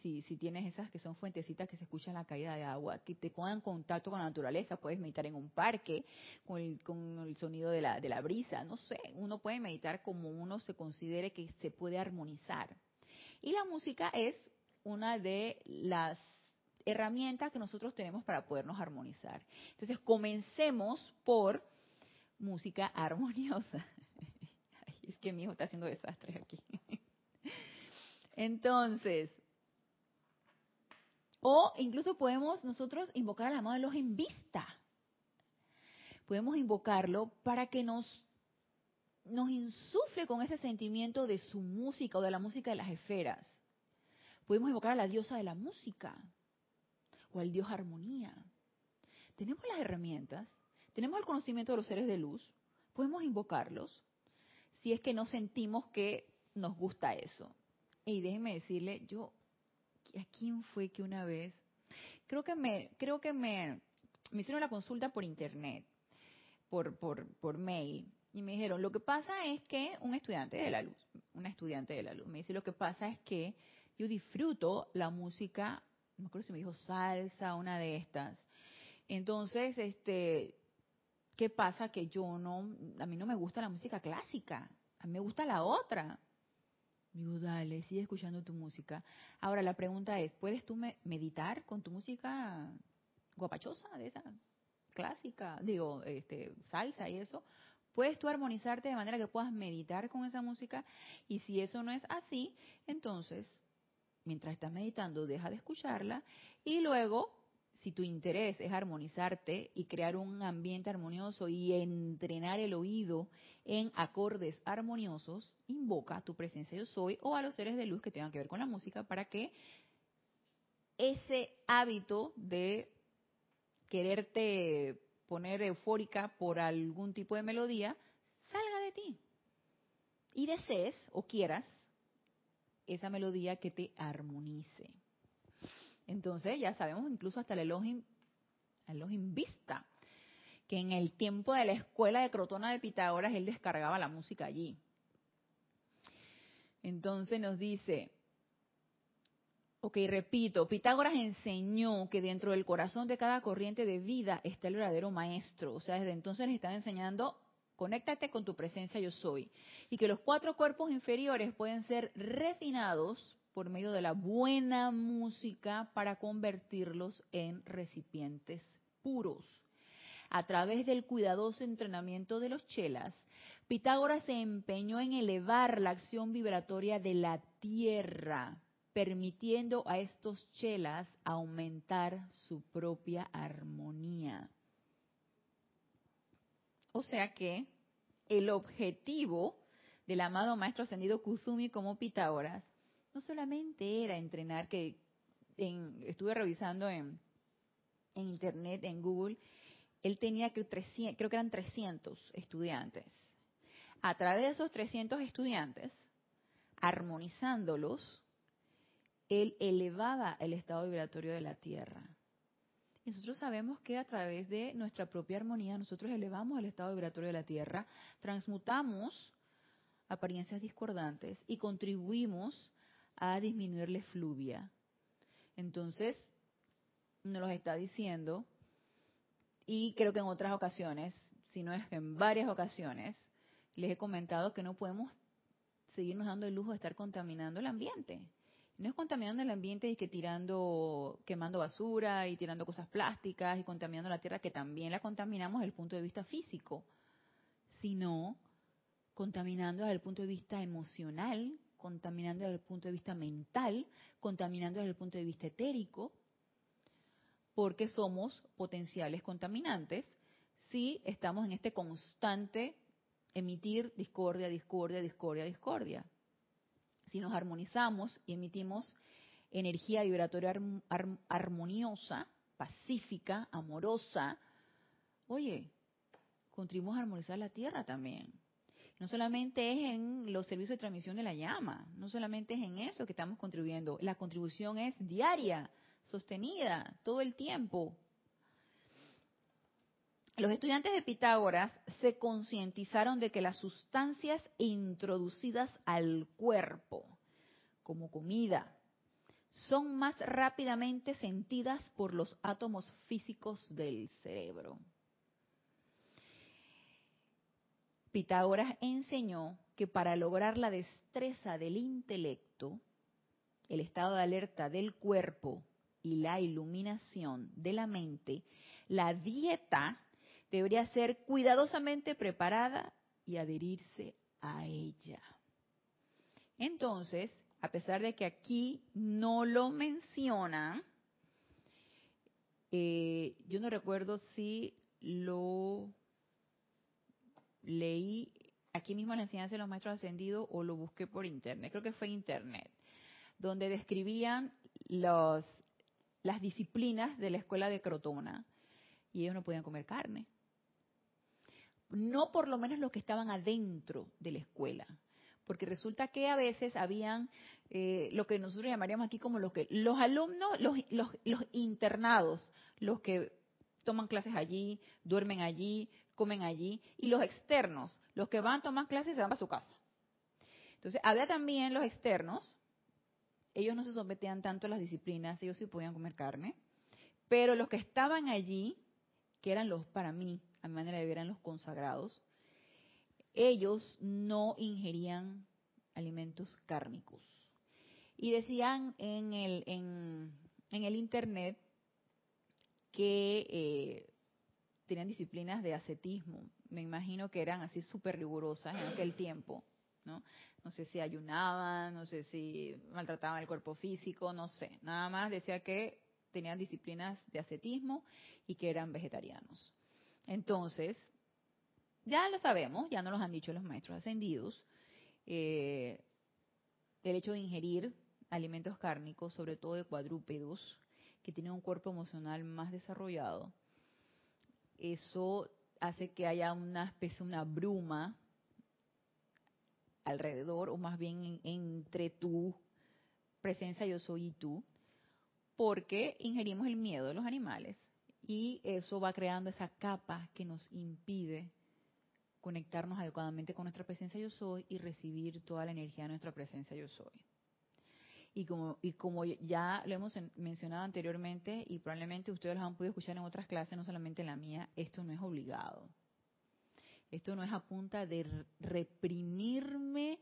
[SPEAKER 1] si, si, tienes esas que son fuentecitas que se escuchan la caída de agua, que te pongan contacto con la naturaleza, puedes meditar en un parque con el, con el sonido de la, de la brisa, no sé, uno puede meditar como uno se considere que se puede armonizar. Y la música es una de las herramientas que nosotros tenemos para podernos armonizar. Entonces, comencemos por música armoniosa. es que mi hijo está haciendo desastres aquí. Entonces, o incluso podemos nosotros invocar al amado de los en vista. Podemos invocarlo para que nos, nos insufle con ese sentimiento de su música o de la música de las esferas. Podemos invocar a la diosa de la música o al dios armonía. Tenemos las herramientas, tenemos el conocimiento de los seres de luz, podemos invocarlos si es que no sentimos que nos gusta eso. Y déjeme decirle, yo, ¿a quién fue que una vez? Creo que me, creo que me, hicieron la consulta por internet, por, por, por mail, y me dijeron, lo que pasa es que un estudiante de la luz, una estudiante de la luz, me dice, lo que pasa es que yo disfruto la música, no me acuerdo si me dijo salsa, una de estas. Entonces, este, ¿qué pasa? Que yo no, a mí no me gusta la música clásica, a mí me gusta la otra. Digo, dale, sigue escuchando tu música. Ahora la pregunta es, ¿puedes tú meditar con tu música guapachosa, de esa clásica, digo, este, salsa y eso? ¿Puedes tú armonizarte de manera que puedas meditar con esa música? Y si eso no es así, entonces, mientras estás meditando, deja de escucharla y luego si tu interés es armonizarte y crear un ambiente armonioso y entrenar el oído en acordes armoniosos, invoca a tu presencia yo soy o a los seres de luz que tengan que ver con la música para que ese hábito de quererte poner eufórica por algún tipo de melodía salga de ti y desees o quieras esa melodía que te armonice. Entonces ya sabemos incluso hasta el Elohim, Elohim Vista, que en el tiempo de la escuela de Crotona de Pitágoras él descargaba la música allí. Entonces nos dice, ok, repito, Pitágoras enseñó que dentro del corazón de cada corriente de vida está el verdadero maestro. O sea, desde entonces les estaba enseñando, conéctate con tu presencia yo soy. Y que los cuatro cuerpos inferiores pueden ser refinados por medio de la buena música para convertirlos en recipientes puros. A través del cuidadoso entrenamiento de los chelas, Pitágoras se empeñó en elevar la acción vibratoria de la Tierra, permitiendo a estos chelas aumentar su propia armonía. O sea que el objetivo del amado maestro ascendido Kuzumi como Pitágoras no solamente era entrenar, que estuve revisando en, en internet, en Google, él tenía que 300, creo que eran 300 estudiantes a través de esos 300 estudiantes, armonizándolos, él elevaba el estado vibratorio de la Tierra. Nosotros sabemos que a través de nuestra propia armonía nosotros elevamos el estado vibratorio de la Tierra, transmutamos apariencias discordantes y contribuimos a disminuir la efluvia. Entonces, nos lo está diciendo, y creo que en otras ocasiones, si no es que en varias ocasiones, les he comentado que no podemos seguirnos dando el lujo de estar contaminando el ambiente. No es contaminando el ambiente y que tirando, quemando basura y tirando cosas plásticas y contaminando la tierra, que también la contaminamos desde el punto de vista físico, sino contaminando desde el punto de vista emocional, contaminando desde el punto de vista mental, contaminando desde el punto de vista etérico, porque somos potenciales contaminantes si estamos en este constante emitir discordia, discordia, discordia, discordia. Si nos armonizamos y emitimos energía vibratoria armoniosa, pacífica, amorosa, oye, contribuimos a armonizar la Tierra también. No solamente es en los servicios de transmisión de la llama, no solamente es en eso que estamos contribuyendo, la contribución es diaria, sostenida, todo el tiempo, los estudiantes de Pitágoras se concientizaron de que las sustancias introducidas al cuerpo, como comida, son más rápidamente sentidas por los átomos físicos del cerebro. Pitágoras enseñó que para lograr la destreza del intelecto, el estado de alerta del cuerpo y la iluminación de la mente, la dieta debería ser cuidadosamente preparada y adherirse a ella. Entonces, a pesar de que aquí no lo menciona, eh, yo no recuerdo si lo leí aquí mismo en la enseñanza de los maestros ascendidos o lo busqué por internet, creo que fue internet, donde describían los, las disciplinas de la escuela de Crotona y ellos no podían comer carne no por lo menos los que estaban adentro de la escuela, porque resulta que a veces habían eh, lo que nosotros llamaríamos aquí como los que los alumnos, los, los, los internados, los que toman clases allí, duermen allí, comen allí, y los externos, los que van a tomar clases y se van a su casa. Entonces, había también los externos, ellos no se sometían tanto a las disciplinas, ellos sí podían comer carne, pero los que estaban allí, que eran los para mí, a manera de ver, eran los consagrados, ellos no ingerían alimentos cárnicos. Y decían en el, en, el Internet que eh, tenían disciplinas de ascetismo. Me imagino que eran así súper rigurosas en aquel tiempo. ¿no? no sé si ayunaban, no sé si maltrataban el cuerpo físico, no sé. Nada más decía que tenían disciplinas de ascetismo y que eran vegetarianos. Entonces, ya lo sabemos, ya nos lo han dicho los maestros ascendidos, eh, el hecho de ingerir alimentos cárnicos, sobre todo de cuadrúpedos, que tienen un cuerpo emocional más desarrollado, eso hace que haya una especie, una bruma alrededor, o más bien entre tu presencia yo soy y tú, porque ingerimos el miedo de los animales y eso va creando esa capa que nos impide conectarnos adecuadamente con nuestra presencia yo soy y recibir toda la energía de nuestra presencia yo soy. Y como, y como ya lo hemos mencionado anteriormente y probablemente ustedes lo han podido escuchar en otras clases, no solamente en la mía, esto no es obligado. Esto no es a punta de reprimirme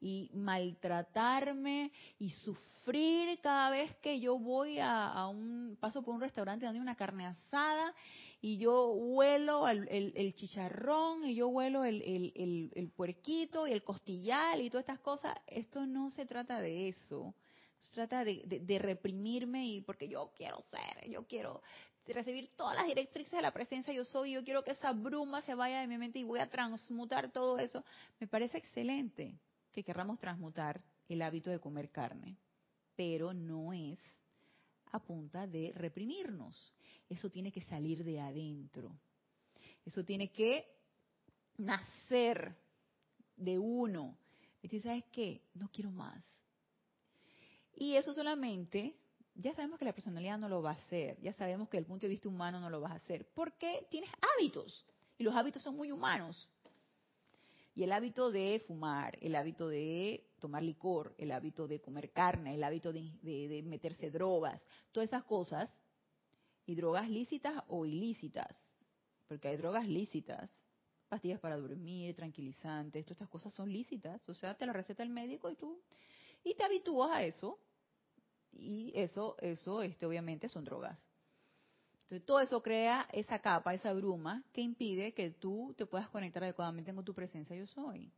[SPEAKER 1] y maltratarme y sufrir cada vez que yo voy a, un paso por un restaurante donde hay una carne asada y yo huelo el, el, chicharrón y yo huelo el, el, puerquito y el costillar y todas estas cosas. Esto no se trata de eso. Se trata de, de, reprimirme y porque yo quiero ser, yo quiero recibir todas las directrices de la presencia yo soy, yo quiero que esa bruma se vaya de mi mente y voy a transmutar todo eso. Me parece excelente que querramos transmutar el hábito de comer carne, pero no es a punta de reprimirnos. Eso tiene que salir de adentro. Eso tiene que nacer de uno. Y ¿sabes qué? No quiero más. Y eso solamente, ya sabemos que la personalidad no lo va a hacer, ya sabemos que el punto de vista humano no lo vas a hacer, porque tienes hábitos. Y los hábitos son muy humanos. Y el hábito de fumar, el hábito de tomar licor, el hábito de comer carne, el hábito de, meterse drogas, todas esas cosas, y drogas lícitas o ilícitas, porque hay drogas lícitas, pastillas para dormir, tranquilizantes, todas estas cosas son lícitas, o sea, te la receta el médico y tú, y te habitúas a eso, y eso, eso, este, obviamente son drogas. Entonces, todo eso crea esa capa, esa bruma que impide que tú te puedas conectar adecuadamente con tu presencia yo soy.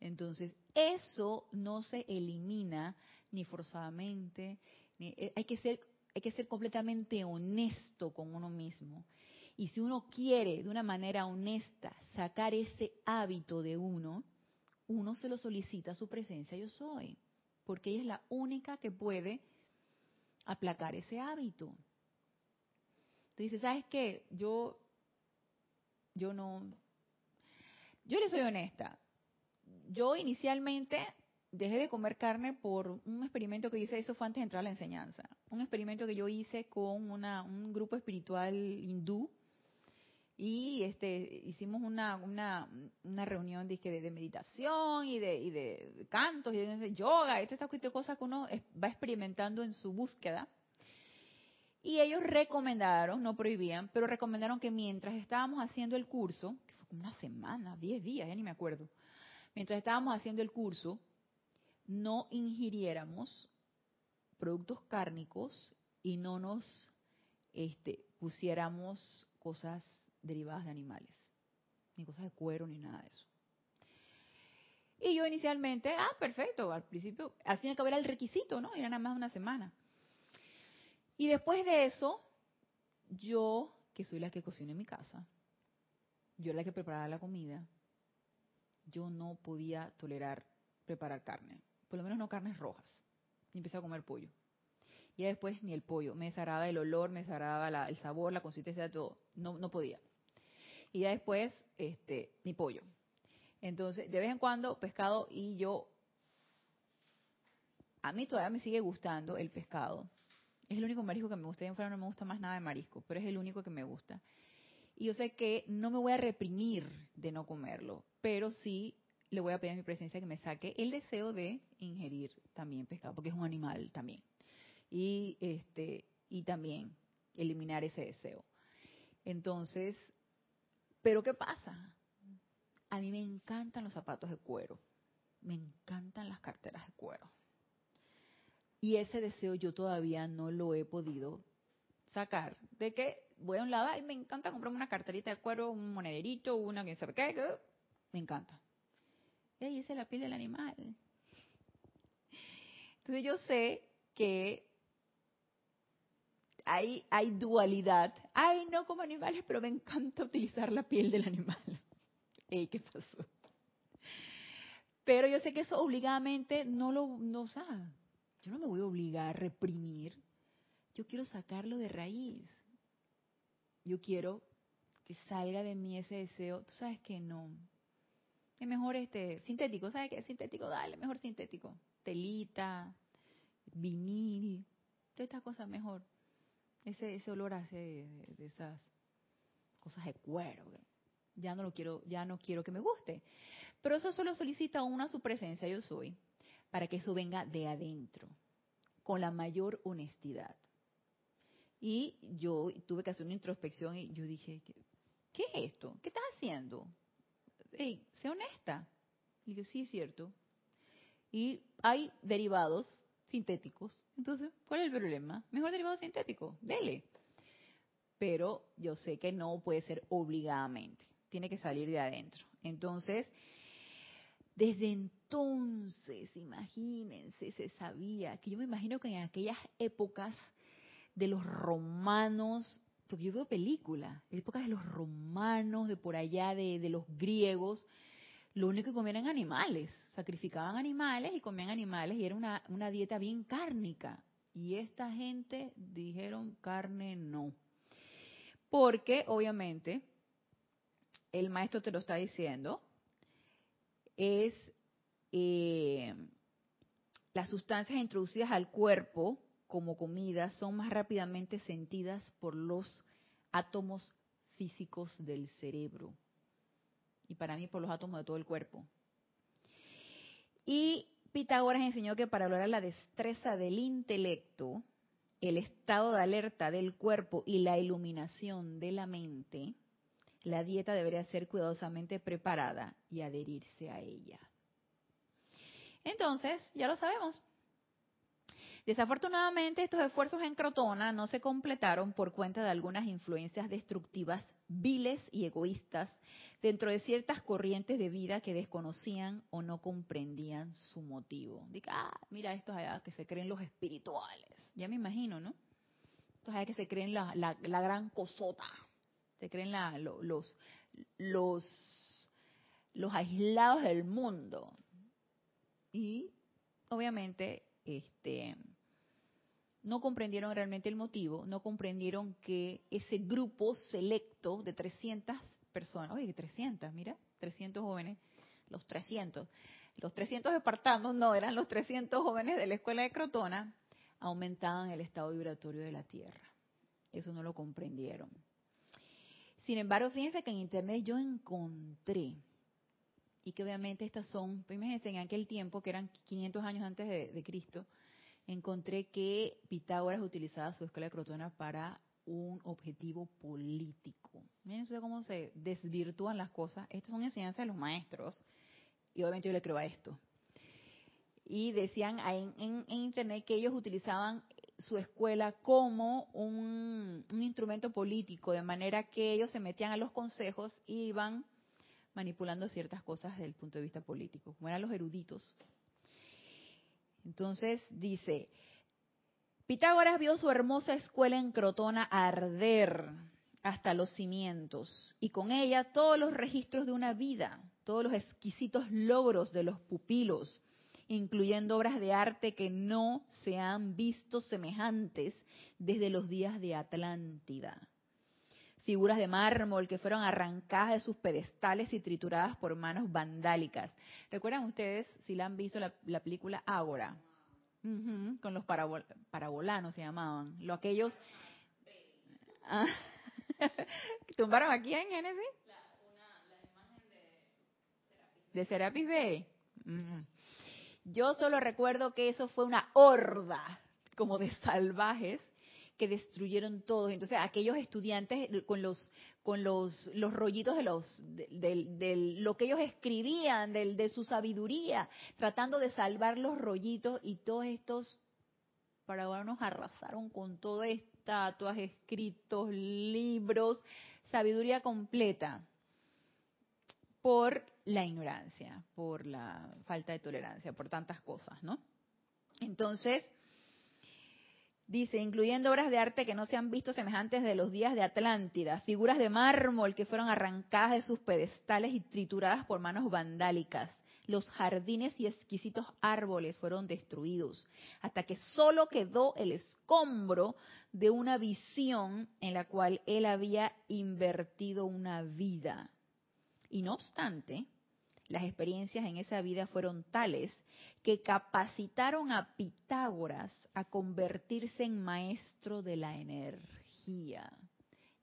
[SPEAKER 1] Entonces, eso no se elimina ni forzadamente, eh, hay que ser hay que ser completamente honesto con uno mismo. Y si uno quiere de una manera honesta sacar ese hábito de uno, uno se lo solicita a su presencia yo soy, porque ella es la única que puede aplacar ese hábito. Entonces, ¿sabes qué? Yo, yo no, yo le soy honesta. Yo inicialmente dejé de comer carne por un experimento que hice, eso fue antes de entrar a la enseñanza. Un experimento que yo hice con una, un grupo espiritual hindú y este hicimos una, una, una reunión de, de, meditación y de, y de cantos y de, yoga y estas cosas que uno va experimentando en su búsqueda. Y ellos recomendaron, no prohibían, pero recomendaron que mientras estábamos haciendo el curso, que fue como una semana, diez días, ya ni me acuerdo, mientras estábamos haciendo el curso, no ingiriéramos productos cárnicos y no nos este, pusiéramos cosas derivadas de animales, ni cosas de cuero, ni nada de eso. Y yo inicialmente, ah, perfecto, al principio, al fin y al cabo era el requisito, ¿no? Era nada más una semana. Y después de eso, yo, que soy la que cocina en mi casa, yo la que preparaba la comida, yo no podía tolerar preparar carne, por lo menos no carnes rojas. Y empecé a comer pollo. Y después ni el pollo, me desagradaba el olor, me desagradaba el sabor, la consistencia, de todo. No, no podía. Y ya después, este, ni pollo. Entonces, de vez en cuando, pescado y yo, a mí todavía me sigue gustando el pescado, es el único marisco que me gusta. Y en fuera no me gusta más nada de marisco, pero es el único que me gusta. Y yo sé que no me voy a reprimir de no comerlo, pero sí le voy a pedir a mi presencia que me saque el deseo de ingerir también pescado, porque es un animal también. Y este y también eliminar ese deseo. Entonces, pero ¿qué pasa? A mí me encantan los zapatos de cuero. Me encantan las carteras de cuero. Y ese deseo yo todavía no lo he podido sacar. De que voy a un lado y me encanta comprarme una carterita de cuero, un monederito, una que sabe qué. Me encanta. Y esa es la piel del animal. Entonces yo sé que hay, dualidad. Ay, no como animales, pero me encanta utilizar la piel del animal. ¿Qué pasó? Pero yo sé que eso obligadamente no lo, no, sabe. Yo no me voy a obligar a reprimir. Yo quiero sacarlo de raíz. Yo quiero que salga de mí ese deseo. Tú sabes que no. Es mejor este sintético. ¿Sabes qué? Sintético, dale, mejor sintético. Telita, vinil, de estas cosas mejor. Ese, ese olor hace de esas cosas de cuero. Ya no lo quiero, ya no quiero que me guste. Pero eso solo solicita una su presencia, yo soy para que eso venga de adentro, con la mayor honestidad. Y yo tuve que hacer una introspección y yo dije, ¿qué es esto? ¿Qué estás haciendo? Hey, sé honesta. Y yo, sí, es cierto. Y hay derivados sintéticos. Entonces, ¿cuál es el problema? Mejor derivado sintético, dele. pero yo sé que no puede ser obligadamente, tiene que salir de adentro. Entonces, desde entonces, imagínense, se sabía, que yo me imagino que en aquellas épocas de los romanos, porque yo veo películas, épocas de los romanos, de por allá, de, los griegos, lo único que comían eran animales, sacrificaban animales y comían animales y era una, una dieta bien cárnica. Y esta gente dijeron carne no. Porque obviamente el maestro te lo está diciendo, es eh, las sustancias introducidas al cuerpo como comida son más rápidamente sentidas por los átomos físicos del cerebro y para mí por los átomos de todo el cuerpo. Y Pitágoras enseñó que para lograr la destreza del intelecto, el estado de alerta del cuerpo y la iluminación de la mente, la dieta debería ser cuidadosamente preparada y adherirse a ella. Entonces, ya lo sabemos. Desafortunadamente, estos esfuerzos en Crotona no se completaron por cuenta de algunas influencias destructivas, viles y egoístas dentro de ciertas corrientes de vida que desconocían o no comprendían su motivo. Diga, ah, mira estos allá que se creen los espirituales. Ya me imagino, ¿no? Estos allá que se creen la, la gran cosota se creen los, los, los aislados del mundo. Y obviamente este, no comprendieron realmente el motivo, no comprendieron que ese grupo selecto de 300 personas, oye, 300, mira, 300 jóvenes, los 300, los 300 espartanos no, eran los 300 jóvenes de la escuela de Crotona, aumentaban el estado vibratorio de la Tierra. Eso no lo comprendieron. Sin embargo, fíjense que en internet yo encontré, y que obviamente estas son, pues imagínense, en aquel tiempo, que eran 500 años antes de, Cristo, encontré que Pitágoras utilizaba su escuela de Crotona para un objetivo político. Miren cómo se desvirtúan las cosas. Estas son enseñanzas de los maestros. Y obviamente yo le creo a esto. Y decían en internet que ellos utilizaban su escuela como un, instrumento político, de manera que ellos se metían a los consejos y iban manipulando ciertas cosas desde el punto de vista político, como eran los eruditos. Entonces dice, Pitágoras vio su hermosa escuela en Crotona arder hasta los cimientos y con ella todos los registros de una vida, todos los exquisitos logros de los pupilos, incluyendo obras de arte que no se han visto semejantes desde los días de Atlántida. Figuras de mármol que fueron arrancadas de sus pedestales y trituradas por manos vandálicas. ¿Recuerdan ustedes, si la han visto, la, película Ágora? con los parabolanos se llamaban. Lo aquellos... Ah, ¿Tumbaron aquí en Génesis? La, imagen de Serapis Bay. Yo solo recuerdo que eso fue una horda como de salvajes que destruyeron todos. Entonces, aquellos estudiantes con los con los, los rollitos de los de, lo que ellos escribían, de su sabiduría, tratando de salvar los rollitos y todos estos paraguanos arrasaron con todo estatuas, escritos, libros, sabiduría completa por la ignorancia, por la falta de tolerancia, por tantas cosas, ¿no? Entonces, dice, incluyendo obras de arte que no se han visto semejantes de los días de Atlántida, figuras de mármol que fueron arrancadas de sus pedestales y trituradas por manos vandálicas. Los jardines y exquisitos árboles fueron destruidos, hasta que solo quedó el escombro de una visión en la cual él había invertido una vida y no obstante, las experiencias en esa vida fueron tales que capacitaron a Pitágoras a convertirse en maestro de la energía.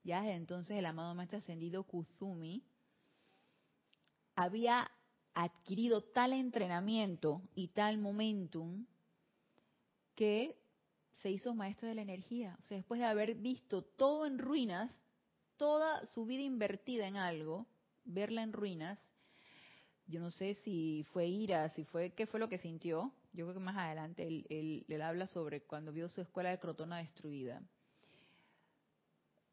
[SPEAKER 1] Ya desde entonces el amado maestro ascendido Kuzumi había adquirido tal entrenamiento y tal momentum que se hizo maestro de la energía. O sea, después de haber visto todo en ruinas, toda su vida invertida en algo, verla en ruinas, yo no sé si fue ira, si fue, ¿qué fue lo que sintió? Yo creo que más adelante él, habla sobre cuando vio su escuela de Crotona destruida.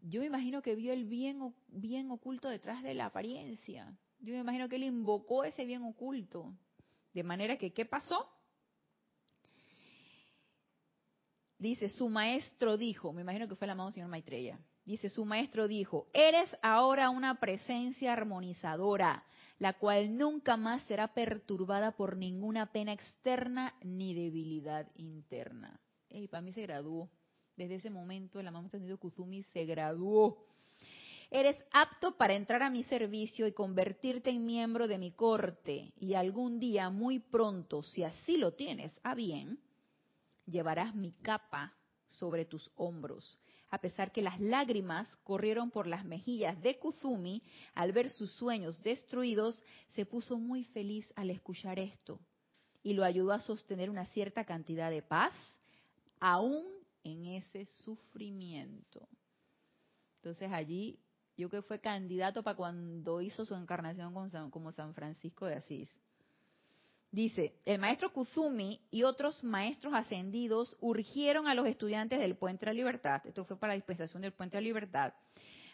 [SPEAKER 1] yo me imagino que vio el bien, bien oculto detrás de la apariencia. Yo me imagino que él invocó ese bien oculto. De manera que, ¿qué pasó? Dice, su maestro dijo, me imagino que fue el amado señor Maitreya, dice, su maestro dijo, eres ahora una presencia armonizadora, la cual nunca más será perturbada por ninguna pena externa ni debilidad interna. Y para mí se graduó. Desde ese momento el amado entendido Kuzumi se graduó. Eres apto para entrar a mi servicio y convertirte en miembro de mi corte. Y algún día, muy pronto, si así lo tienes a bien, llevarás mi capa sobre tus hombros. A pesar que las lágrimas corrieron por las mejillas de Kuzumi al ver sus sueños destruidos, se puso muy feliz al escuchar esto y lo ayudó a sostener una cierta cantidad de paz, aún en ese sufrimiento. Entonces allí yo que fue candidato para cuando hizo su encarnación como San Francisco de Asís. Dice, el maestro Kuzumi y otros maestros ascendidos urgieron a los estudiantes del Puente de la Libertad, esto fue para la dispensación del Puente de la Libertad,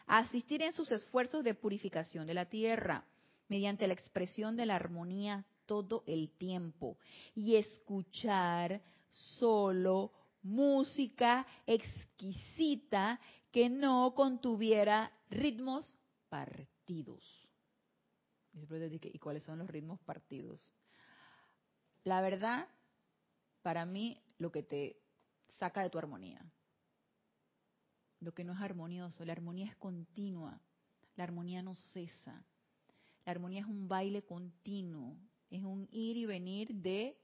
[SPEAKER 1] a asistir en sus esfuerzos de purificación de la tierra, mediante la expresión de la armonía todo el tiempo, y escuchar solo música exquisita que no contuviera ritmos partidos. ¿Y cuáles son los ritmos partidos? La verdad, para mí, lo que te saca de tu armonía. Lo que no es armonioso, la armonía es continua, la armonía no cesa. La armonía es un baile continuo, es un ir y venir de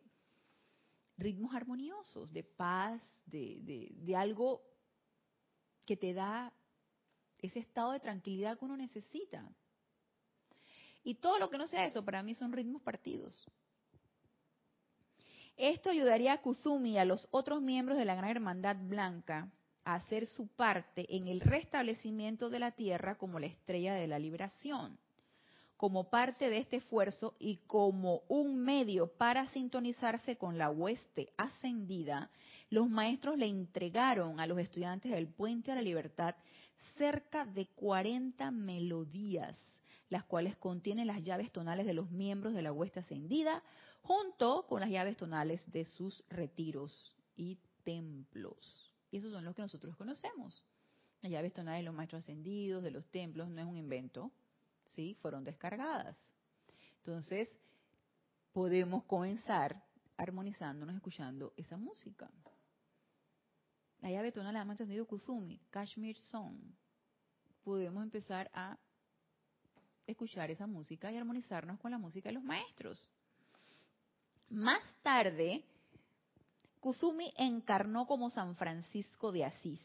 [SPEAKER 1] ritmos armoniosos, de paz, de, de, algo que te da ese estado de tranquilidad que uno necesita. Y todo lo que no sea eso, para mí son ritmos partidos. Esto ayudaría a Kuzumi y a los otros miembros de la Gran Hermandad Blanca a hacer su parte en el restablecimiento de la Tierra como la estrella de la liberación. Como parte de este esfuerzo y como un medio para sintonizarse con la hueste ascendida, los maestros le entregaron a los estudiantes del Puente a la Libertad cerca de 40 melodías, las cuales contienen las llaves tonales de los miembros de la hueste ascendida, junto con las llaves tonales de sus retiros y templos. Y esos son los que nosotros conocemos. Las llaves tonales de los maestros ascendidos, de los templos, no es un invento, ¿sí? Fueron descargadas. Entonces, podemos comenzar armonizándonos, escuchando esa música. La llave tonal de la maestro ascendido Kuzumi, Kashmir Song. Podemos empezar a escuchar esa música y armonizarnos con la música de los maestros. Más tarde, Kuzumi encarnó como San Francisco de Asís.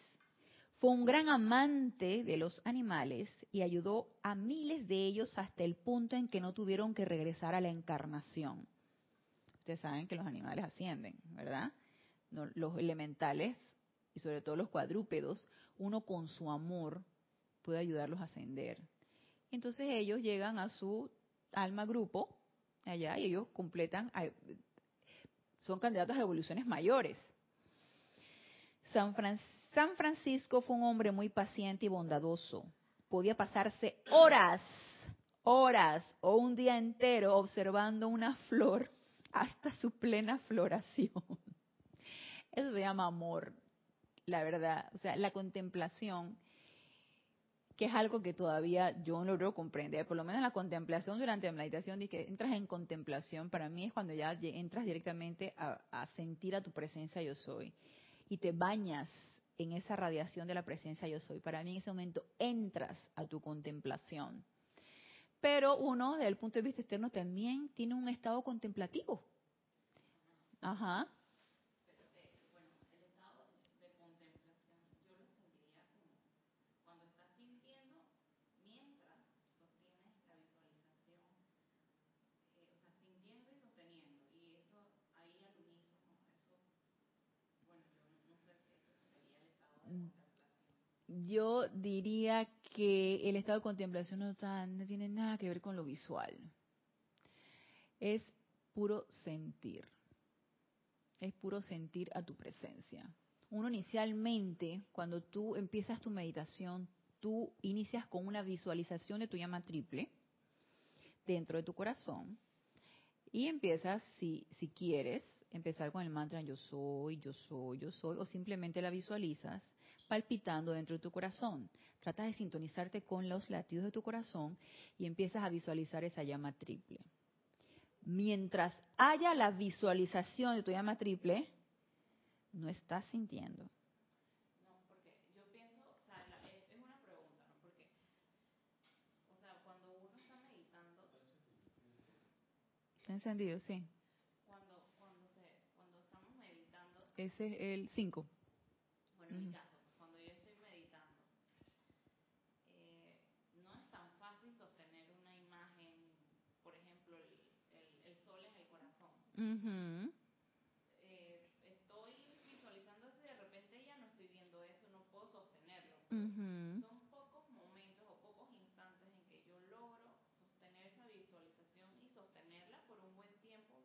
[SPEAKER 1] Fue un gran amante de los animales y ayudó a miles de ellos hasta el punto en que no tuvieron que regresar a la encarnación. Ustedes saben que los animales ascienden, ¿verdad? los elementales y sobre todo los cuadrúpedos, uno con su amor puede ayudarlos a ascender. Entonces ellos llegan a su alma grupo allá y ellos completan, son candidatos a evoluciones mayores. San, San Francisco fue un hombre muy paciente y bondadoso. Podía pasarse horas, horas o un día entero observando una flor hasta su plena floración. Eso se llama amor, la verdad. O sea, la contemplación que es algo que todavía yo no logro comprender. Por lo menos la contemplación durante la meditación, que entras en contemplación, para mí es cuando ya entras directamente a, sentir a tu presencia yo soy. Y te bañas en esa radiación de la presencia yo soy. Para mí en ese momento entras a tu contemplación. Pero uno, desde el punto de vista externo, también tiene un estado contemplativo. Ajá. Yo diría que el estado de contemplación no, no tiene nada que ver con lo visual. Es puro sentir. Es puro sentir a tu presencia. Uno inicialmente, cuando tú empiezas tu meditación, tú inicias con una visualización de tu llama triple dentro de tu corazón y empiezas, si, si quieres, empezar con el mantra yo soy, yo soy, yo soy, o simplemente la visualizas palpitando dentro de tu corazón. Tratas de sintonizarte con los latidos de tu corazón y empiezas a visualizar esa llama triple. Mientras haya la visualización de tu llama triple, no estás sintiendo.
[SPEAKER 3] No, porque yo pienso, o sea, es una pregunta, ¿no? Porque, o sea, cuando uno está meditando...
[SPEAKER 1] ¿Está encendido? Sí.
[SPEAKER 3] Cuando, cuando, se, cuando estamos meditando...
[SPEAKER 1] Ese es el 5.
[SPEAKER 3] Bueno, en mi caso, pues, cuando yo estoy meditando, eh, no es tan fácil sostener una imagen, por ejemplo, el, el, el sol es el Eh, estoy visualizando eso y de repente ya no estoy viendo eso, no puedo sostenerlo. Son pocos momentos o pocos instantes en que yo logro sostener esa visualización y sostenerla por un buen tiempo.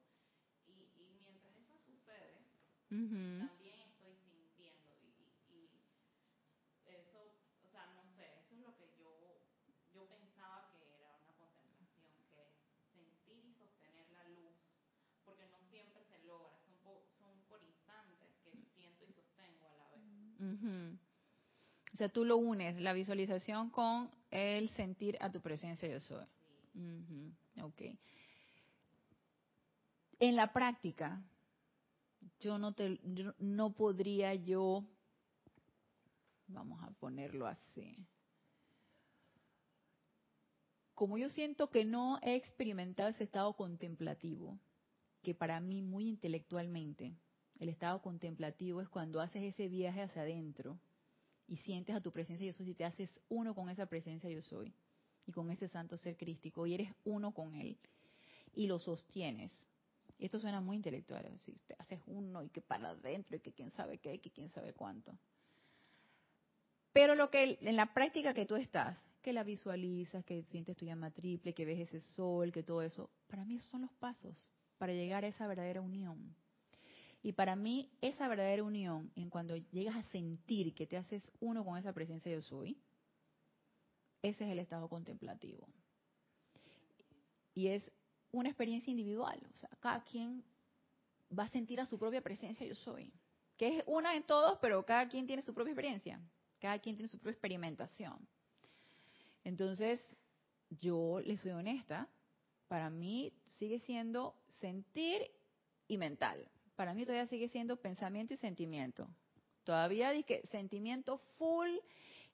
[SPEAKER 3] Y, y mientras eso sucede, también estoy sintiendo. Y, y, y eso, o sea, no sé, eso es lo que yo, yo pensaba que era una contemplación, que es sentir y sostener la luz. Porque no siempre se logra, son, po- son por instantes que siento y sostengo a la vez.
[SPEAKER 1] Ujú. O sea, tú lo unes, la visualización con el sentir a tu presencia yo soy. Ujú, Ok. En la práctica, yo no te, yo no podría yo, vamos a ponerlo así. Como yo siento que no he experimentado ese estado contemplativo, que para mí muy intelectualmente, el estado contemplativo es cuando haces ese viaje hacia adentro y sientes a tu presencia yo soy y te haces uno con esa presencia yo soy y con ese santo ser crístico y eres uno con él y lo sostienes. Esto suena muy intelectual, si te haces uno y que para adentro y que quién sabe qué y que quién sabe cuánto. Pero lo que en la práctica que tú estás, que la visualizas, que sientes tu llama triple, que ves ese sol, que todo eso, para mí son los pasos para llegar a esa verdadera unión. Y para mí esa verdadera unión, en cuando llegas a sentir que te haces uno con esa presencia yo soy, ese es el estado contemplativo. Y es una experiencia individual, o sea, cada quien va a sentir a su propia presencia yo soy, que es una en todos, pero cada quien tiene su propia experiencia, cada quien tiene su propia experimentación. Entonces, yo le soy honesta, para mí sigue siendo sentir y mental. Para mí todavía sigue siendo pensamiento y sentimiento. Todavía dije sentimiento full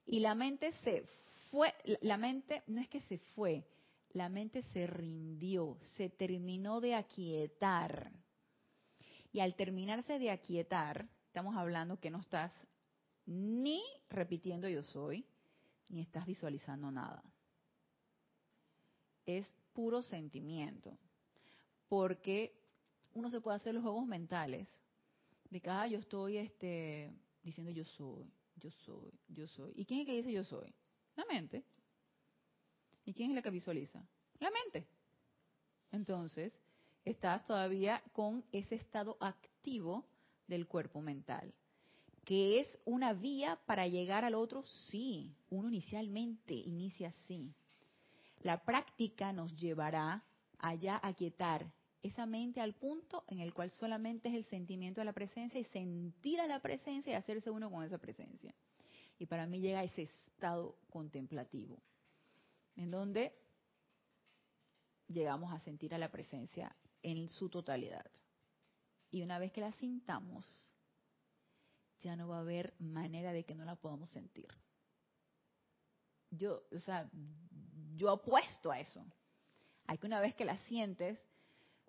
[SPEAKER 1] y la mente se fue, la mente no es que se fue, la mente se rindió, se terminó de aquietar. Y al terminarse de aquietar, estamos hablando que no estás ni repitiendo yo soy, ni estás visualizando nada. Es puro sentimiento. Porque uno se puede hacer los juegos mentales de que ah, yo estoy este, diciendo yo soy, yo soy, yo soy. ¿Y quién es que dice yo soy? La mente. ¿Y quién es la que visualiza? La mente. Entonces, estás todavía con ese estado activo del cuerpo mental. ¿Que es una vía para llegar al otro? Sí, uno inicialmente inicia así. La práctica nos llevará allá a quietar esa mente al punto en el cual solamente es el sentimiento de la presencia y sentir a la presencia y hacerse uno con esa presencia. Y para mí llega ese estado contemplativo, en donde llegamos a sentir a la presencia en su totalidad. Y una vez que la sintamos, ya no va a haber manera de que no la podamos sentir. Yo, o sea, yo apuesto a eso. Hay que una vez que la sientes,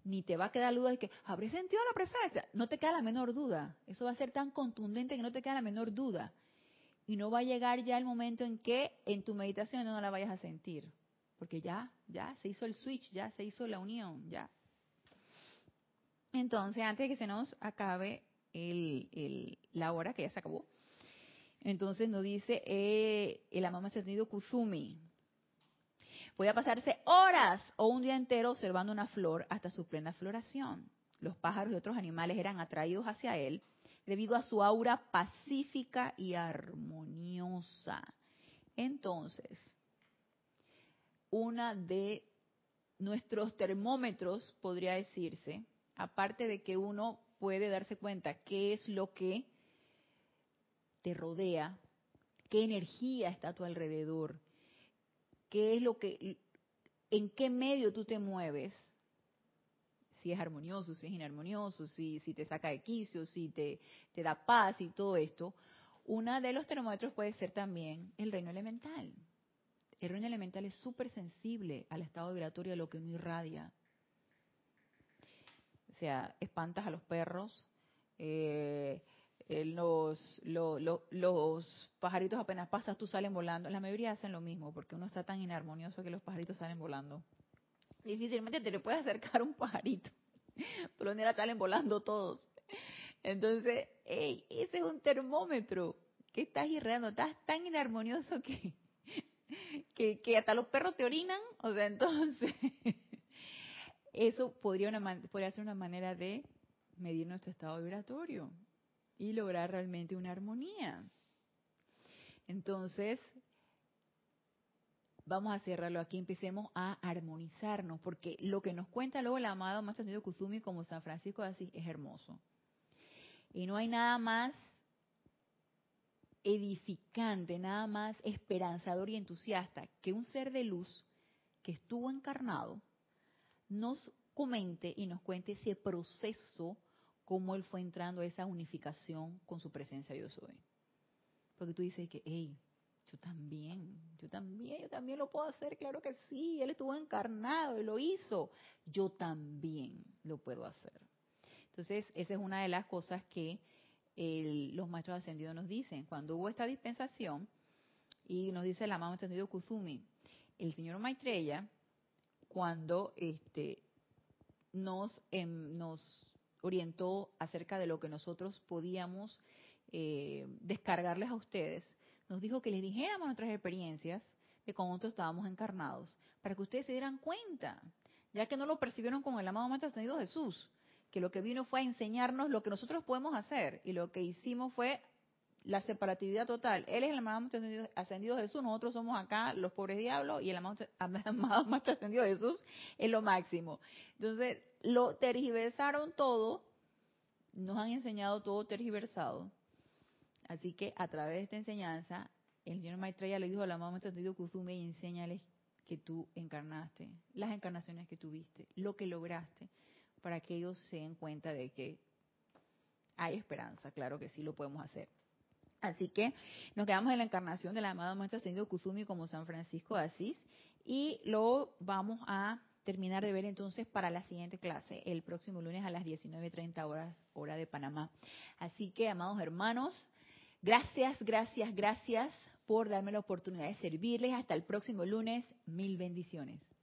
[SPEAKER 1] ni te va a quedar duda de que habré sentido la presencia. No te queda la menor duda. Eso va a ser tan contundente que no te queda la menor duda. Y no va a llegar ya el momento en que en tu meditación no la vayas a sentir. Porque ya, ya se hizo el switch, ya se hizo la unión, ya. Entonces, antes de que se nos acabe el, el, la hora, que ya se acabó, entonces nos dice eh, el amado sentido Kuzumi. Podía pasarse horas o un día entero observando una flor hasta su plena floración. Los pájaros y otros animales eran atraídos hacia él debido a su aura pacífica y armoniosa. Entonces, una de nuestros termómetros, podría decirse, aparte de que uno puede darse cuenta qué es lo que te rodea, qué energía está a tu alrededor, qué es lo que, en qué medio tú te mueves, si es armonioso, si es inarmonioso, si, si te saca de quicio, si te, te da paz y todo esto, uno de los termómetros puede ser también el reino elemental. El reino elemental es súper sensible al estado vibratorio de lo que uno irradia. O sea, espantas a los perros, eh, los, los pajaritos apenas pasas, tú salen volando. La mayoría hacen lo mismo, porque uno está tan inarmonioso que los pajaritos salen volando. Difícilmente te le puedes acercar un pajarito. Por lo general salen volando todos. Entonces, ese es un termómetro que estás irradiando. Estás tan inarmonioso que, que, hasta los perros te orinan. O sea, entonces, eso podría, podría ser una manera de medir nuestro estado vibratorio y lograr realmente una armonía. Entonces, vamos a cerrarlo aquí, empecemos a armonizarnos, porque lo que nos cuenta luego el amado Maestro Ascendido Kuzumi como San Francisco de es hermoso. Y no hay nada más edificante, nada más esperanzador y entusiasta que un ser de luz que estuvo encarnado nos comente y nos cuente ese proceso, cómo él fue entrando a esa unificación con su presencia yo soy. Porque tú dices que, hey, yo también, yo también, yo también lo puedo hacer, claro que sí, él estuvo encarnado y lo hizo, yo también lo puedo hacer. Entonces, esa es una de las cosas que los maestros ascendidos nos dicen. Cuando hubo esta dispensación, y nos dice el amado ascendido Kuzumi, el señor Maitreya, cuando este, nos, em, nos orientó acerca de lo que nosotros podíamos eh, descargarles a ustedes, nos dijo que les dijéramos nuestras experiencias de cómo nosotros estábamos encarnados, para que ustedes se dieran cuenta, ya que no lo percibieron con el amado Maestro Ascendido Jesús, que lo que vino fue a enseñarnos lo que nosotros podemos hacer, y lo que hicimos fue la separatividad total. Él es el amado Ascendido Jesús, nosotros somos acá los pobres diablos, y el amado, Maestro Ascendido Jesús es lo máximo. Entonces, lo tergiversaron todo, nos han enseñado todo tergiversado, Así que a través de esta enseñanza, el señor Maitreya le dijo a la mamá Maestro Kuzume enséñales que tú encarnaste, las encarnaciones que tuviste, lo que lograste, para que ellos se den cuenta de que hay esperanza, claro que sí lo podemos hacer. Así que nos quedamos en la encarnación de la amada Maestra Ascendido Kuzumi como San Francisco de Asís y lo vamos a terminar de ver entonces para la siguiente clase, el próximo lunes a las 19.30 horas, hora de Panamá. Así que, amados hermanos, Gracias, gracias, gracias por darme la oportunidad de servirles. Hasta el próximo lunes. Mil bendiciones.